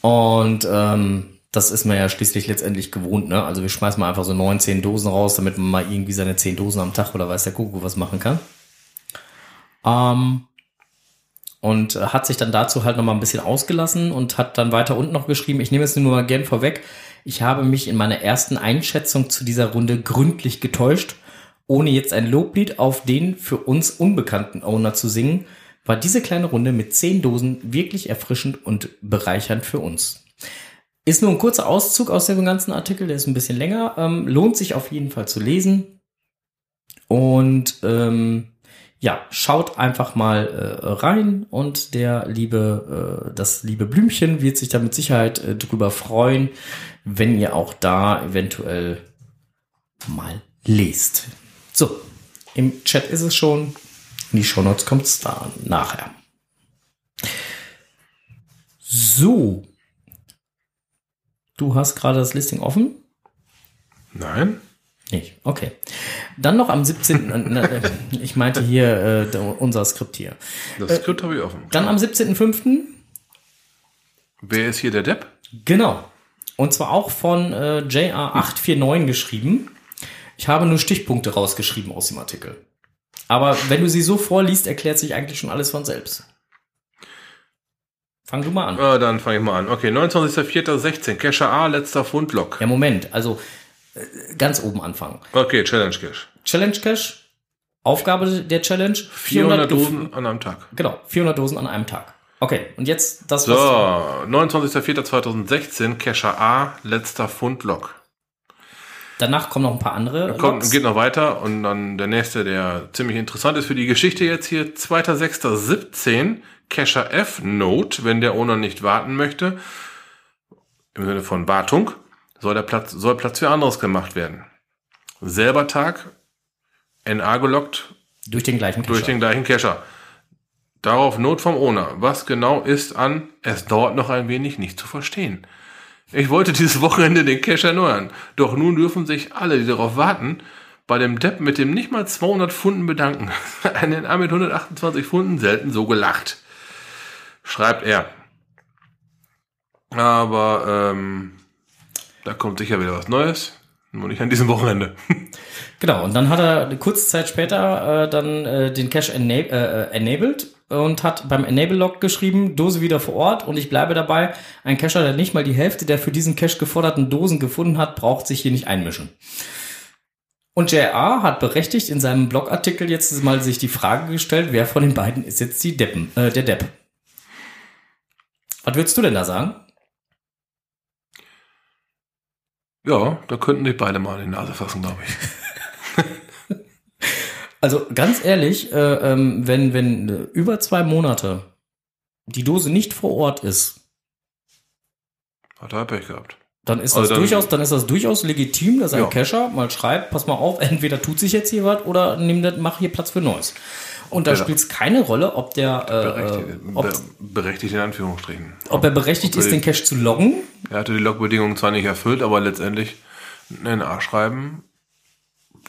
Und ähm, das ist man ja schließlich letztendlich gewohnt, ne? Also wir schmeißen mal einfach so neun, zehn Dosen raus, damit man mal irgendwie seine zehn Dosen am Tag oder weiß der Kuckuck was machen kann. Ähm, und hat sich dann dazu halt noch mal ein bisschen ausgelassen und hat dann weiter unten noch geschrieben, ich nehme es nur mal gern vorweg, ich habe mich in meiner ersten Einschätzung zu dieser Runde gründlich getäuscht. Ohne jetzt ein Loblied auf den für uns unbekannten Owner zu singen, war diese kleine Runde mit zehn Dosen wirklich erfrischend und bereichernd für uns. Ist nur ein kurzer Auszug aus dem ganzen Artikel, der ist ein bisschen länger, ähm, lohnt sich auf jeden Fall zu lesen. Und ähm, ja, schaut einfach mal äh, rein und der liebe, äh, das liebe Blümchen wird sich da mit Sicherheit äh, drüber freuen, wenn ihr auch da eventuell mal lest. So, im Chat ist es schon. In die Shownotes kommt es da nachher. So. Du hast gerade das Listing offen? Nein. Nicht. Okay. Dann noch am 17. äh, ich meinte hier äh, unser Skript hier. Das Skript habe ich offen. Dann am 17.05. Wer ist hier der Depp? Genau. Und zwar auch von äh, JR849 geschrieben. Ich habe nur Stichpunkte rausgeschrieben aus dem Artikel. Aber wenn du sie so vorliest, erklärt sich eigentlich schon alles von selbst. Fang du mal an. Ah, dann fange ich mal an. Okay, 29.04.16. Kescher A, letzter Fundlock. Ja, Moment. Also äh, ganz oben anfangen. Okay, Challenge Cash. Challenge Cash. Aufgabe der Challenge. 400 Dosen an einem Tag. Genau, 400 Dosen an einem Tag. Okay, und jetzt das, So, 29.04.2016, Kescher A, letzter Fundlock. danach kommen noch ein paar andere. Kommt, geht noch weiter und dann der nächste, der ziemlich interessant ist für die Geschichte jetzt hier, 2.06.17, Kescher F, Note, wenn der Owner nicht warten möchte, im Sinne von Wartung, soll der Platz, soll Platz für anderes gemacht werden. Selber Tag, NA gelockt, Durch den gleichen durch Cacher. den gleichen Kescher. Darauf Not vom Owner. Was genau ist an, es dauert noch ein wenig nicht zu verstehen. Ich wollte dieses Wochenende den Cash erneuern. Doch nun dürfen sich alle, die darauf warten, bei dem Depp mit dem nicht mal 200 Pfunden bedanken. (laughs) Ein NA mit 128 Pfunden selten so gelacht. Schreibt er. Aber ähm, da kommt sicher wieder was Neues. Nur nicht an diesem Wochenende. (laughs) Genau, und dann hat er kurze Zeit später äh, dann äh, den Cache ena äh, enabled und hat beim Enable-Log geschrieben, Dose wieder vor Ort und ich bleibe dabei, ein Cacher, der nicht mal die Hälfte der für diesen Cache geforderten Dosen gefunden hat, braucht sich hier nicht einmischen. Und JR hat berechtigt in seinem Blogartikel jetzt mal sich die Frage gestellt, wer von den beiden ist jetzt die Deppen, äh, der Depp. Was würdest du denn da sagen? Ja, da könnten sich beide mal in die Nase fassen, glaube ich. (laughs) Also ganz ehrlich, äh, ähm, wenn, wenn äh, über zwei Monate die Dose nicht vor Ort ist, Hat er Pech gehabt. dann ist das Also dann- durchaus, dann ist das durchaus legitim, dass ein Ja. Cacher mal schreibt, pass mal auf, (laughs) entweder tut sich jetzt hier was oder nimm das, mach hier Platz für Neues. Und da spielt es keine Rolle, ob der, äh, Berechtigt, äh, ob, be berechtigt in Anführungsstrichen. ob er berechtigt ob ist, er- den Cache zu loggen. Er hatte die Logbedingungen zwar nicht erfüllt, aber letztendlich ein A schreiben,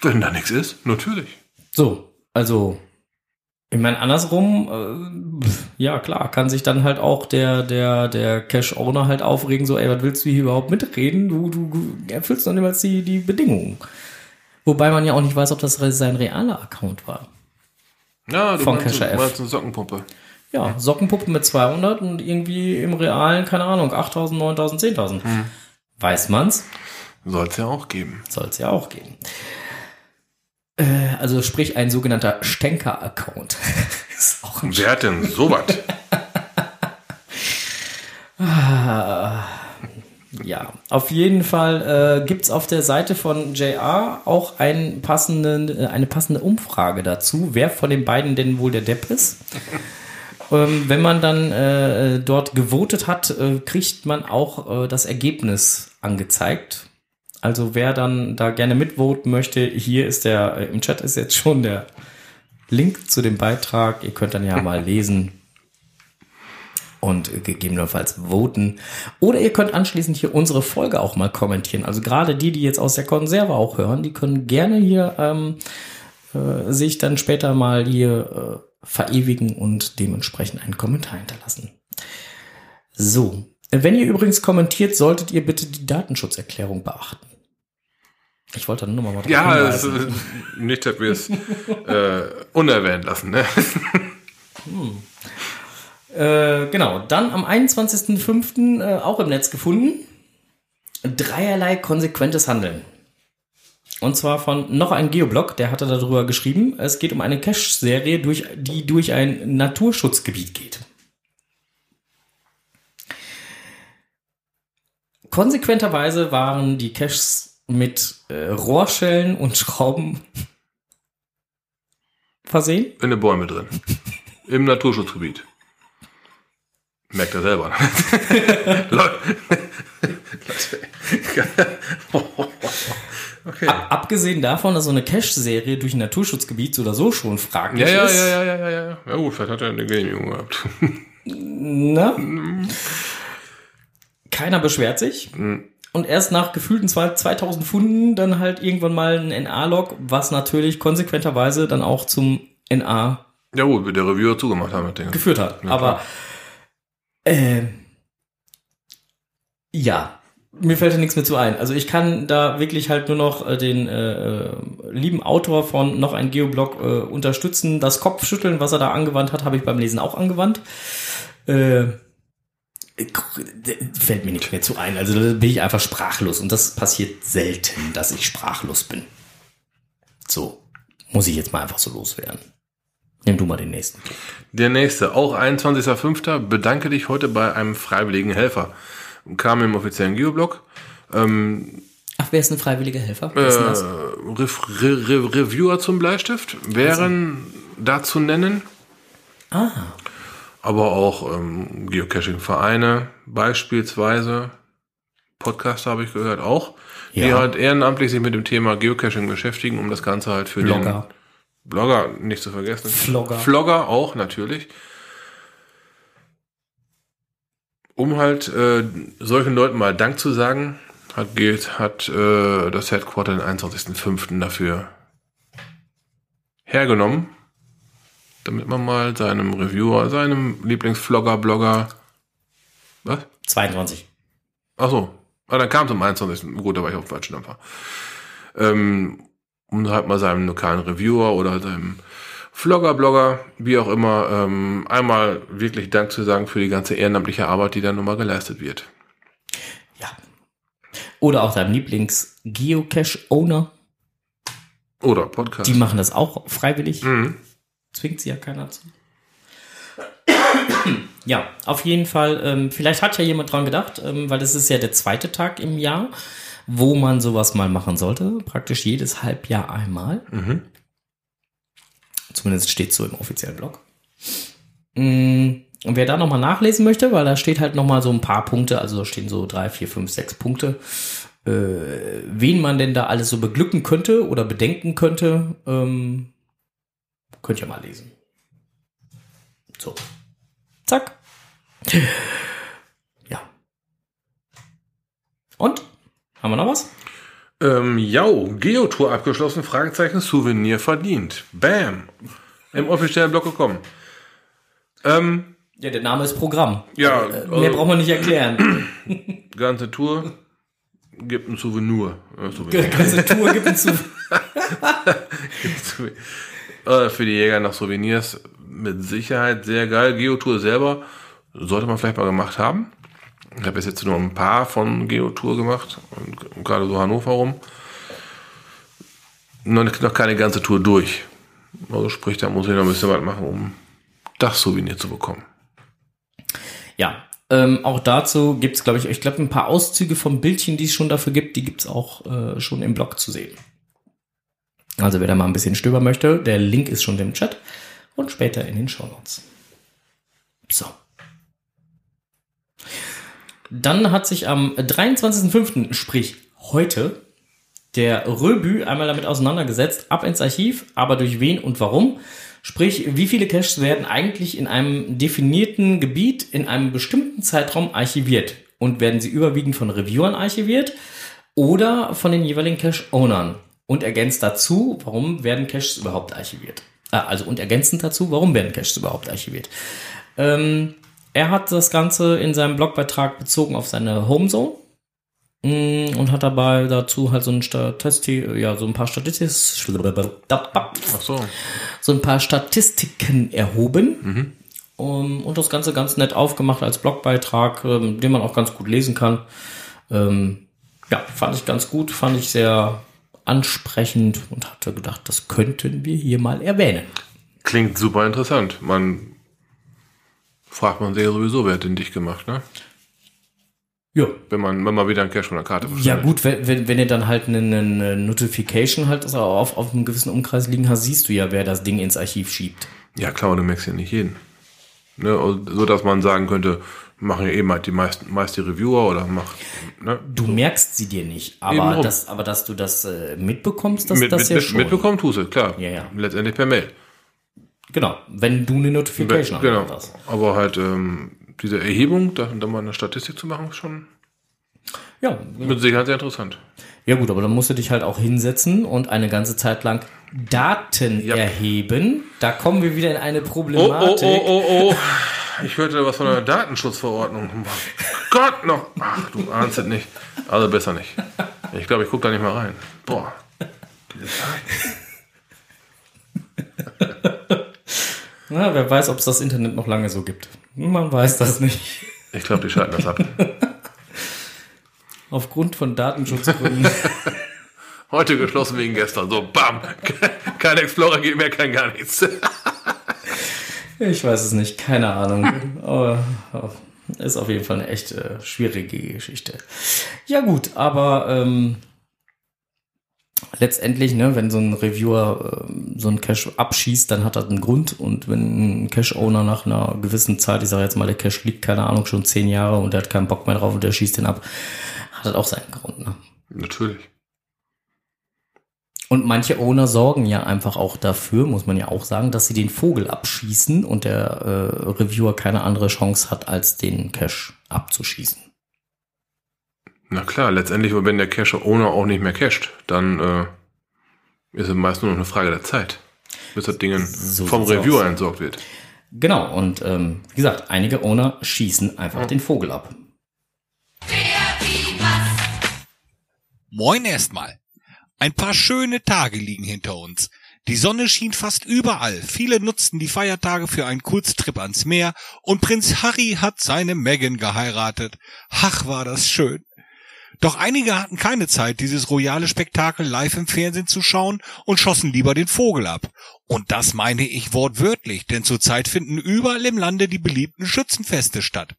wenn da nichts ist, natürlich. So, also ich meine andersrum, äh, ja klar, kann sich dann halt auch der der der Cache-Owner halt aufregen, so ey, was willst du hier überhaupt mitreden? Du du, du erfüllst doch niemals die die Bedingungen. Wobei man ja auch nicht weiß, ob das sein realer Account war. Ja, du Von meinst, Kescher F. meinst eine Sockenpumpe. Ja, Sockenpuppe mit 200 und irgendwie im realen, keine Ahnung, 8000, 9000, 10.000. Weiß man's? Soll es ja auch geben. Soll es ja auch geben. Äh, also sprich ein sogenannter Stenker-Account. (laughs) ist auch ein Wer hat denn sowas? (laughs) Ja, auf jeden Fall äh, gibt's auf der Seite von JR auch einen passenden, äh, eine passende Umfrage dazu, wer von den beiden denn wohl der Depp ist. (laughs) ähm, wenn man dann äh, dort gewotet hat, äh, kriegt man auch äh, das Ergebnis angezeigt. Also wer dann da gerne mitvoten möchte, hier ist der, äh, im Chat ist jetzt schon der Link zu dem Beitrag. Ihr könnt dann ja mal (laughs) lesen und gegebenenfalls voten. Oder ihr könnt anschließend hier unsere Folge auch mal kommentieren. Also gerade die, die jetzt aus der Konserve auch hören, die können gerne hier ähm, äh, sich dann später mal hier äh, verewigen und dementsprechend einen Kommentar hinterlassen. So, Wenn ihr übrigens kommentiert, solltet ihr bitte die Datenschutzerklärung beachten. Ich wollte da nur mal drauf Ja, es, nicht, dass wir es äh, unerwähnt lassen. Ne? Äh, genau, dann am 21.05. Äh, auch im Netz gefunden. Dreierlei konsequentes Handeln. Und zwar von noch ein Geoblog, der hatte darüber geschrieben. Es geht um eine Cache-Serie, durch, die durch ein Naturschutzgebiet geht. Konsequenterweise waren die Caches mit äh, Rohrschellen und Schrauben versehen. In den Bäumen drin. Im Naturschutzgebiet. Merkt er selber. (laughs) (laughs) Okay. Ab, abgesehen davon, dass so eine Cache-Serie durch ein Naturschutzgebiet so oder so schon fraglich Ja, ja, ist. ja, ja, ja, ja, ja. Ja gut, vielleicht hat er eine Genehmigung gehabt. (laughs) Ne? Keiner beschwert sich. Und erst nach gefühlten zwei- 2000 Funden dann halt irgendwann mal ein NA-Log, was natürlich konsequenterweise dann auch zum NA Ja gut, der Reviewer zugemacht haben, das Ding. geführt hat. Ja, Aber äh, ja, mir fällt da nichts mehr zu ein. Also ich kann da wirklich halt nur noch äh, den äh, äh, lieben Autor von noch ein Geoblog äh, unterstützen. Das Kopfschütteln, was er da angewandt hat, habe ich beim Lesen auch angewandt. Äh, fällt mir nicht mehr zu ein. Also da bin ich einfach sprachlos und das passiert selten, dass ich sprachlos bin. So, muss ich jetzt mal einfach so loswerden. Nimm du mal den nächsten. Der nächste, auch 21.05. Bedanke dich heute bei einem freiwilligen Helfer. Kam im offiziellen Geoblog. Ähm, Ach, wer ist ein freiwilliger Helfer? Das? Re Re Re Reviewer zum Bleistift wären da zu nennen. Ah, Aber auch ähm, Geocaching-Vereine beispielsweise. Podcaster habe ich gehört auch. Die Ja. halt ehrenamtlich sich mit dem Thema Geocaching beschäftigen, um das Ganze halt für Blogger. den Blogger nicht zu vergessen. Vlogger. Vlogger auch natürlich. Um halt äh, solchen Leuten mal Dank zu sagen, hat, geht, hat äh, das Headquarter den 21.05. dafür hergenommen, damit man mal seinem Reviewer, seinem Lieblingsvlogger, Blogger, was? 22. Ach so, ah, dann kam es am 21. Gut, da war ich auf falschen Dampfer. Ähm, um halt mal seinem lokalen Reviewer oder seinem Vlogger, Blogger, wie auch immer, ähm, einmal wirklich Dank zu sagen für die ganze ehrenamtliche Arbeit, die da nun mal geleistet wird. Ja. Oder auch deinem Lieblings-Geocache-Owner. Oder Podcast. Die machen das auch freiwillig. Mhm. Zwingt sie ja keiner zu. Ja, auf jeden Fall. Ähm, vielleicht hat ja jemand dran gedacht, ähm, weil es ist ja der zweite Tag im Jahr, wo man sowas mal machen sollte. Praktisch jedes Halbjahr einmal. Zumindest steht so im offiziellen Blog. Mm, Und wer da nochmal nachlesen möchte, weil da steht halt nochmal so ein paar Punkte, also da stehen so drei, vier, fünf, sechs Punkte, äh, wen man denn da alles so beglücken könnte oder bedenken könnte, ähm, könnt ihr mal lesen. So. Zack. Ja. Und? Haben wir noch was? Ähm, jau, Geotour abgeschlossen, Fragezeichen, Souvenir verdient. Bam. Im offiziellen Blog gekommen. Ähm, Ja, der Name ist Programm. ja, Äh, Mehr braucht man nicht erklären. (clears throat) ganze Tour gibt ein Souvenir. Äh, Souvenir. Ganze Tour gibt es (laughs) zu. Äh, Für die Jäger nach Souvenirs mit Sicherheit sehr geil. Geotour selber sollte man vielleicht mal gemacht haben. Ich habe bis jetzt nur ein paar von Geotour gemacht und gerade so Hannover rum. Noch, noch keine ganze Tour durch. Also sprich, da muss ich noch ein bisschen was machen, um das Souvenir zu bekommen. Ja, ähm, auch dazu gibt es, glaube ich, ich glaube, ein paar Auszüge vom Bildchen, die es schon dafür gibt, die gibt es auch äh, schon im Blog zu sehen. Also wer da mal ein bisschen stöbern möchte, der Link ist schon im Chat und später in den Shownotes. So. Dann hat sich am 23.05., sprich heute, der Röbü einmal damit auseinandergesetzt, ab ins Archiv, aber durch wen und warum. Sprich, wie viele Caches werden eigentlich in einem definierten Gebiet in einem bestimmten Zeitraum archiviert? Und werden sie überwiegend von Reviewern archiviert oder von den jeweiligen Cache-Ownern? Und ergänzt dazu, warum werden Caches überhaupt archiviert? Ah, also und ergänzend dazu, warum werden Caches überhaupt archiviert? Ähm, er hat das Ganze in seinem Blogbeitrag bezogen auf seine Homezone mm, und hat dabei dazu halt so ein Statisti ja, so ein paar Statistiken, Ach so. so ein paar Statistiken erhoben um, und das Ganze ganz nett aufgemacht als Blogbeitrag, ähm, den man auch ganz gut lesen kann. Ähm, ja, fand ich ganz gut, fand ich sehr ansprechend und hatte gedacht, das könnten wir hier mal erwähnen. Klingt super interessant. Man fragt man sich ja sowieso, wer hat den dich gemacht, ne? Ja. Wenn man, wenn man wieder einen Cache von der Karte Ja gut, wenn, wenn, wenn ihr dann halt eine, eine Notification halt also auf, auf einem gewissen Umkreis liegen hast, siehst du ja, wer das Ding ins Archiv schiebt. Ja, klar, aber du merkst ja nicht jeden. Ne, so dass man sagen könnte, machen ja eben halt die meisten, meist die Reviewer oder mach, ne? Du merkst sie dir nicht, aber, das, aber dass du das äh, mitbekommst, das, mit, das mit, ja mit, schon. mitbekommen tust du, klar. Ja, ja. Letztendlich per Mail. Genau, wenn du eine Notification genau. hast. Aber halt ähm, diese Erhebung, da, da mal eine Statistik zu machen, ist schon Ja, mit Sicherheit sehr interessant. ja gut, aber dann musst du dich halt auch hinsetzen und eine ganze Zeit lang Daten Ja. erheben. Da kommen wir wieder in eine Oh, Problematik. oh, oh, oh, oh. Ich hörte was von der Datenschutzverordnung. Gott noch. Ach, du ahnst es nicht. Also besser nicht. Ich glaube, ich gucke da nicht mal rein. Boah. Na, wer weiß, ob es das Internet noch lange so gibt. Man weiß das nicht. Ich glaube, die schalten das ab. (laughs) Aufgrund von Datenschutzgründen. (laughs) Heute geschlossen wegen gestern. So, bam. Kein Explorer geht mehr, kein gar nichts. (laughs) ich weiß es nicht, keine Ahnung. Aber oh, ist auf jeden Fall eine echt äh, schwierige Geschichte. Ja gut, aber ähm, letztendlich, ne, wenn so ein Reviewer ähm, so einen Cache abschießt, dann hat das einen Grund. Und wenn ein Cache-Owner nach einer gewissen Zeit, ich sage jetzt mal, der Cache liegt, keine Ahnung, schon zehn Jahre und der hat keinen Bock mehr drauf und der schießt den ab, hat das auch seinen Grund. Ne? Natürlich. Und manche Owner sorgen ja einfach auch dafür, muss man ja auch sagen, dass sie den Vogel abschießen und der äh, Reviewer keine andere Chance hat, als den Cache abzuschießen. Na klar, letztendlich, wenn der Cache-Owner auch nicht mehr cached, dann äh, ist es meist nur noch eine Frage der Zeit, bis das Ding So vom Reviewer aus. entsorgt wird. Genau, und ähm, wie gesagt, einige Owner schießen einfach den Vogel ab. Moin erstmal. Ein paar schöne Tage liegen hinter uns. Die Sonne schien fast überall. Viele nutzten die Feiertage für einen Kurztrip ans Meer und Prinz Harry hat seine Meghan geheiratet. Ach, war das schön. Doch einige hatten keine Zeit, dieses royale Spektakel live im Fernsehen zu schauen und schossen lieber den Vogel ab. Und das meine ich wortwörtlich, denn zurzeit finden überall im Lande die beliebten Schützenfeste statt.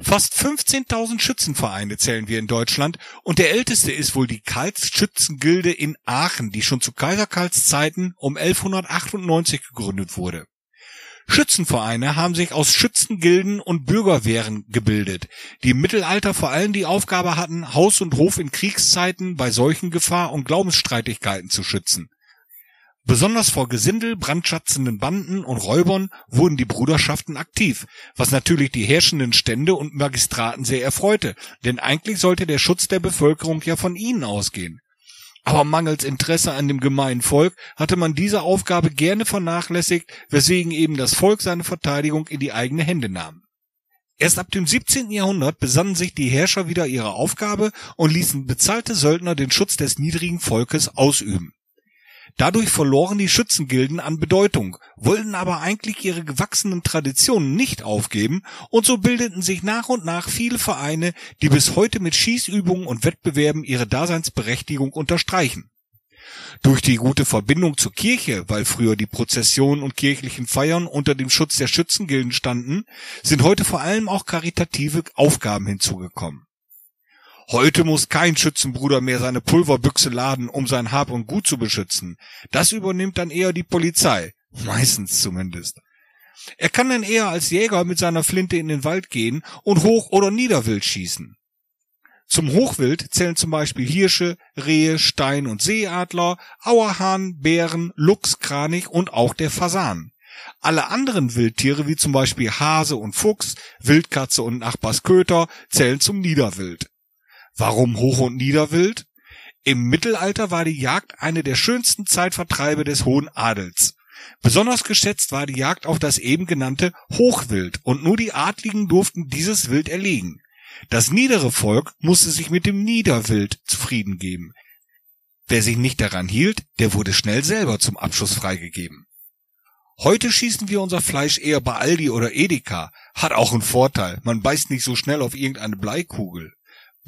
Fast 15.000 Schützenvereine zählen wir in Deutschland und der älteste ist wohl die Karls-Schützengilde in Aachen, die schon zu Kaiser Karls Zeiten um 1198 gegründet wurde. Schützenvereine haben sich aus Schützengilden und Bürgerwehren gebildet, die im Mittelalter vor allem die Aufgabe hatten, Haus und Hof in Kriegszeiten bei Seuchengefahr und Glaubensstreitigkeiten zu schützen. Besonders vor Gesindel, brandschatzenden Banden und Räubern wurden die Bruderschaften aktiv, was natürlich die herrschenden Stände und Magistraten sehr erfreute, denn eigentlich sollte der Schutz der Bevölkerung ja von ihnen ausgehen. Aber mangels Interesse an dem gemeinen Volk hatte man diese Aufgabe gerne vernachlässigt, weswegen eben das Volk seine Verteidigung in die eigene Hände nahm. Erst ab dem 17. Jahrhundert besannen sich die Herrscher wieder ihrer Aufgabe und ließen bezahlte Söldner den Schutz des niedrigen Volkes ausüben. Dadurch verloren die Schützengilden an Bedeutung, wollten aber eigentlich ihre gewachsenen Traditionen nicht aufgeben und so bildeten sich nach und nach viele Vereine, die bis heute mit Schießübungen und Wettbewerben ihre Daseinsberechtigung unterstreichen. Durch die gute Verbindung zur Kirche, weil früher die Prozessionen und kirchlichen Feiern unter dem Schutz der Schützengilden standen, sind heute vor allem auch karitative Aufgaben hinzugekommen. Heute muss kein Schützenbruder mehr seine Pulverbüchse laden, um sein Hab und Gut zu beschützen. Das übernimmt dann eher die Polizei. Meistens zumindest. Er kann dann eher als Jäger mit seiner Flinte in den Wald gehen und Hoch- oder Niederwild schießen. Zum Hochwild zählen zum Beispiel Hirsche, Rehe, Stein- und Seeadler, Auerhahn, Bären, Luchs, Kranich und auch der Fasan. Alle anderen Wildtiere wie zum Beispiel Hase und Fuchs, Wildkatze und Nachbarsköter zählen zum Niederwild. Warum Hoch- und Niederwild? Im Mittelalter war die Jagd eine der schönsten Zeitvertreibe des hohen Adels. Besonders geschätzt war die Jagd auf das eben genannte Hochwild und nur die Adligen durften dieses Wild erlegen. Das niedere Volk musste sich mit dem Niederwild zufrieden geben. Wer sich nicht daran hielt, der wurde schnell selber zum Abschuss freigegeben. Heute schießen wir unser Fleisch eher bei Aldi oder Edeka. Hat auch einen Vorteil. Man beißt nicht so schnell auf irgendeine Bleikugel.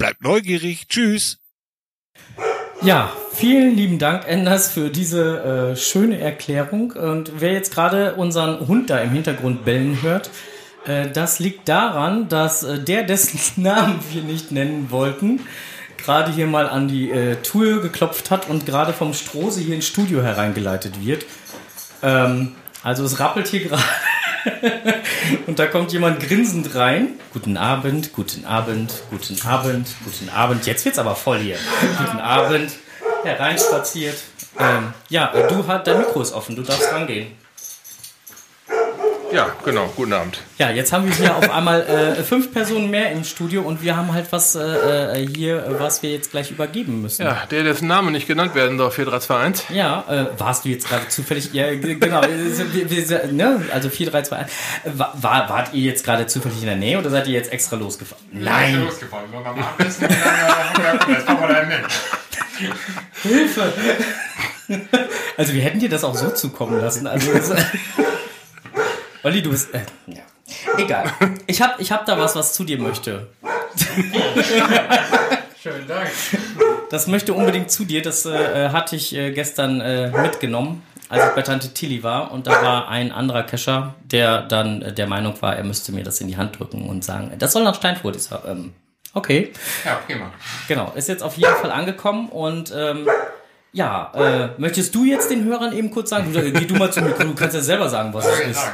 Bleibt neugierig. Tschüss. Ja, vielen lieben Dank, Enders, für diese äh, schöne Erklärung. Und wer jetzt gerade unseren Hund da im Hintergrund bellen hört, äh, das liegt daran, dass äh, der, dessen (laughs) Namen wir nicht nennen wollten, gerade hier mal an die äh, Tür geklopft hat und gerade vom Strose hier ins Studio hereingeleitet wird. Ähm, also es rappelt hier gerade. Und da kommt jemand grinsend rein. Guten Abend, guten Abend, guten Abend, guten Abend. Jetzt wird's aber voll hier. guten Abend. Hereinspaziert. Ähm, ja, du hast dein Mikro ist offen, du darfst rangehen. Ja, genau. Guten Abend. Ja, jetzt haben wir hier auf einmal äh, fünf Personen mehr im Studio und wir haben halt was äh, äh hier, was wir jetzt gleich übergeben müssen. Ja, der, dessen Name nicht genannt werden darf, 4321. Ja, äh, warst du jetzt gerade zufällig, ja, genau, wir, wir, ne? also 4321. War, war, wart ihr jetzt gerade zufällig in der Nähe oder seid ihr jetzt extra losgefahren? Nein. Ja, losgefahren, nur beim Abendessen und dann, machen wir. Hilfe! Also wir hätten dir das auch so zukommen lassen. Also Olli, du bist. Äh, ja. Egal. Ich hab, ich hab da was, was zu dir möchte. Schönen Dank. Das möchte unbedingt zu dir. Das äh, hatte ich äh, gestern äh, mitgenommen, als ich bei Tante Tilly war. Und da war ein anderer Kescher, der dann äh, der Meinung war, er müsste mir das in die Hand drücken und sagen, das soll nach Steinfurt. Ich sag, ähm, okay. Ja, prima. Genau, ist jetzt auf jeden Fall angekommen und ähm, ja, äh, möchtest du jetzt den Hörern eben kurz sagen? Du, geh du mal zum Mikro, du kannst ja selber sagen, was es ist.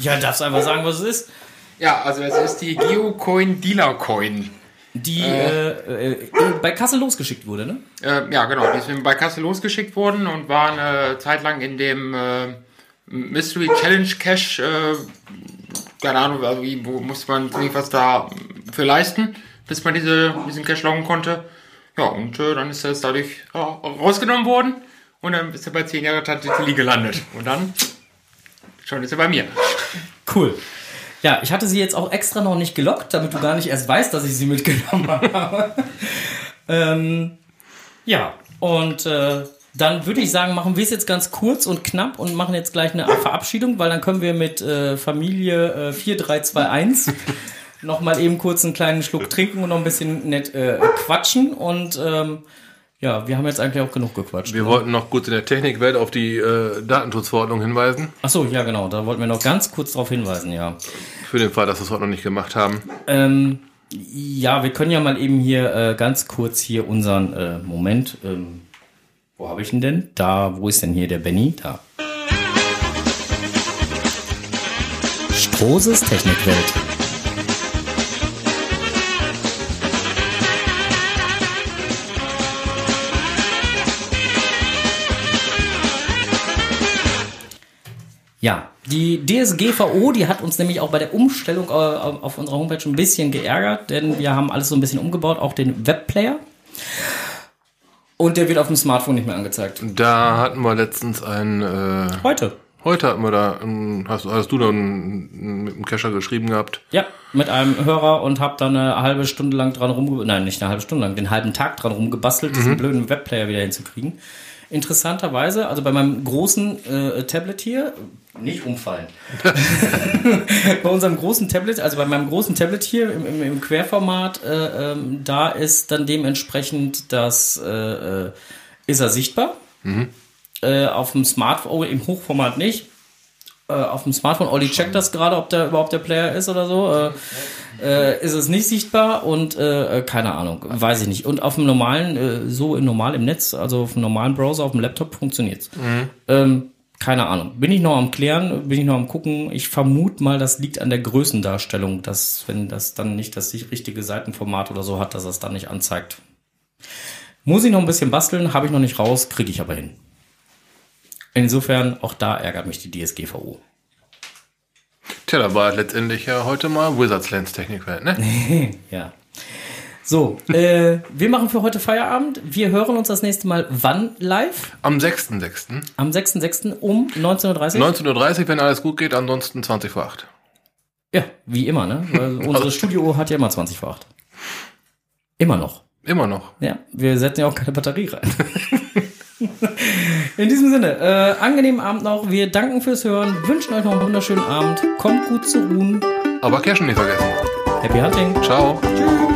Ja, darfst einfach sagen, was es ist. Ja, also es ist die Geocoin Dealer Coin. Die äh, äh, äh, bei Kassel losgeschickt wurde, ne? Äh, ja, genau. Die ist bei Kassel losgeschickt worden und war eine Zeit lang in dem äh, Mystery Challenge. Äh, keine Ahnung, also wie, wo muss man was da für leisten, bis man diese, diesen Cache loggen konnte. Ja, und äh, dann ist er dadurch äh, rausgenommen worden und dann ist er bei 10 Jahre Tante Tilly gelandet. Und dann schon ist er bei mir. Cool. Ja, ich hatte sie jetzt auch extra noch nicht gelockt, damit du gar nicht erst weißt, dass ich sie mitgenommen habe. (laughs) ähm, ja, und äh, dann würde ich sagen, machen wir es jetzt ganz kurz und knapp und machen jetzt gleich eine Verabschiedung, weil dann können wir mit äh, Familie äh, 4321 noch mal eben kurz einen kleinen Schluck trinken und noch ein bisschen nett äh, quatschen und ähm, ja, wir haben jetzt eigentlich auch genug gequatscht. Wir oder? wollten noch kurz in der Technikwelt auf die äh, Datenschutzverordnung hinweisen. Ach so, ja genau, da wollten wir noch ganz kurz darauf hinweisen, ja. Für den Fall, dass wir es heute noch nicht gemacht haben. Ähm, ja, wir können ja mal eben hier äh, ganz kurz hier unseren äh, Moment. Ähm, wo habe ich ihn denn? Da, wo ist denn hier der Benny? Da. Strohses Technikwelt. Ja, die DSGVO, die hat uns nämlich auch bei der Umstellung auf unserer Homepage ein bisschen geärgert, denn wir haben alles so ein bisschen umgebaut, auch den Webplayer. Und der wird auf dem Smartphone nicht mehr angezeigt. Da hatten wir letztens ein. Äh, heute. Heute hatten wir da, hast, hast du dann mit dem Cacher geschrieben gehabt? Ja, mit einem Hörer und hab dann eine halbe Stunde lang dran rumgebastelt, nein, nicht eine halbe Stunde lang, den halben Tag dran rumgebastelt, mhm. diesen blöden Webplayer wieder hinzukriegen. Interessanterweise, also bei meinem großen äh, Tablet hier, nicht umfallen. (laughs) bei unserem großen Tablet, also bei meinem großen Tablet hier im, im, im Querformat, äh, ähm, da ist dann dementsprechend das, äh, äh, ist er sichtbar. Mhm. Äh, auf dem Smartphone, im Hochformat nicht. Äh, auf dem Smartphone, Olli checkt das gerade, ob der überhaupt der Player ist oder so. Äh, äh, ist es nicht sichtbar und äh, keine Ahnung, weiß ich nicht. Und auf dem normalen, äh, so in normal im Netz, also auf dem normalen Browser, auf dem Laptop funktioniert's. Mhm. Ähm, keine Ahnung. Bin ich noch am klären, bin ich noch am gucken. Ich vermute mal, das liegt an der Größendarstellung, dass wenn das dann nicht das richtige Seitenformat oder so hat, dass das dann nicht anzeigt. Muss ich noch ein bisschen basteln, habe ich noch nicht raus, kriege ich aber hin. Insofern, auch da ärgert mich die DSGVO. Tja, da war letztendlich ja heute mal Wizards Lens Technikwelt, ne? (laughs) ja. So, äh, wir machen für heute Feierabend. Wir hören uns das nächste Mal wann live? Am 6.6. Am 6.6. um 19.30 Uhr? 19.30 Uhr, wenn alles gut geht, ansonsten 20 vor 8. Ja, wie immer, ne? Weil (laughs) unsere Studio hat ja immer 20 vor 8. Immer noch. Immer noch. Ja, wir setzen ja auch keine Batterie rein. (laughs) In diesem Sinne, äh, angenehmen Abend noch. Wir danken fürs Hören, wünschen euch noch einen wunderschönen Abend. Kommt gut zu ruhen. Aber Cashen nicht vergessen. Happy Hunting. Ciao. Tschüss.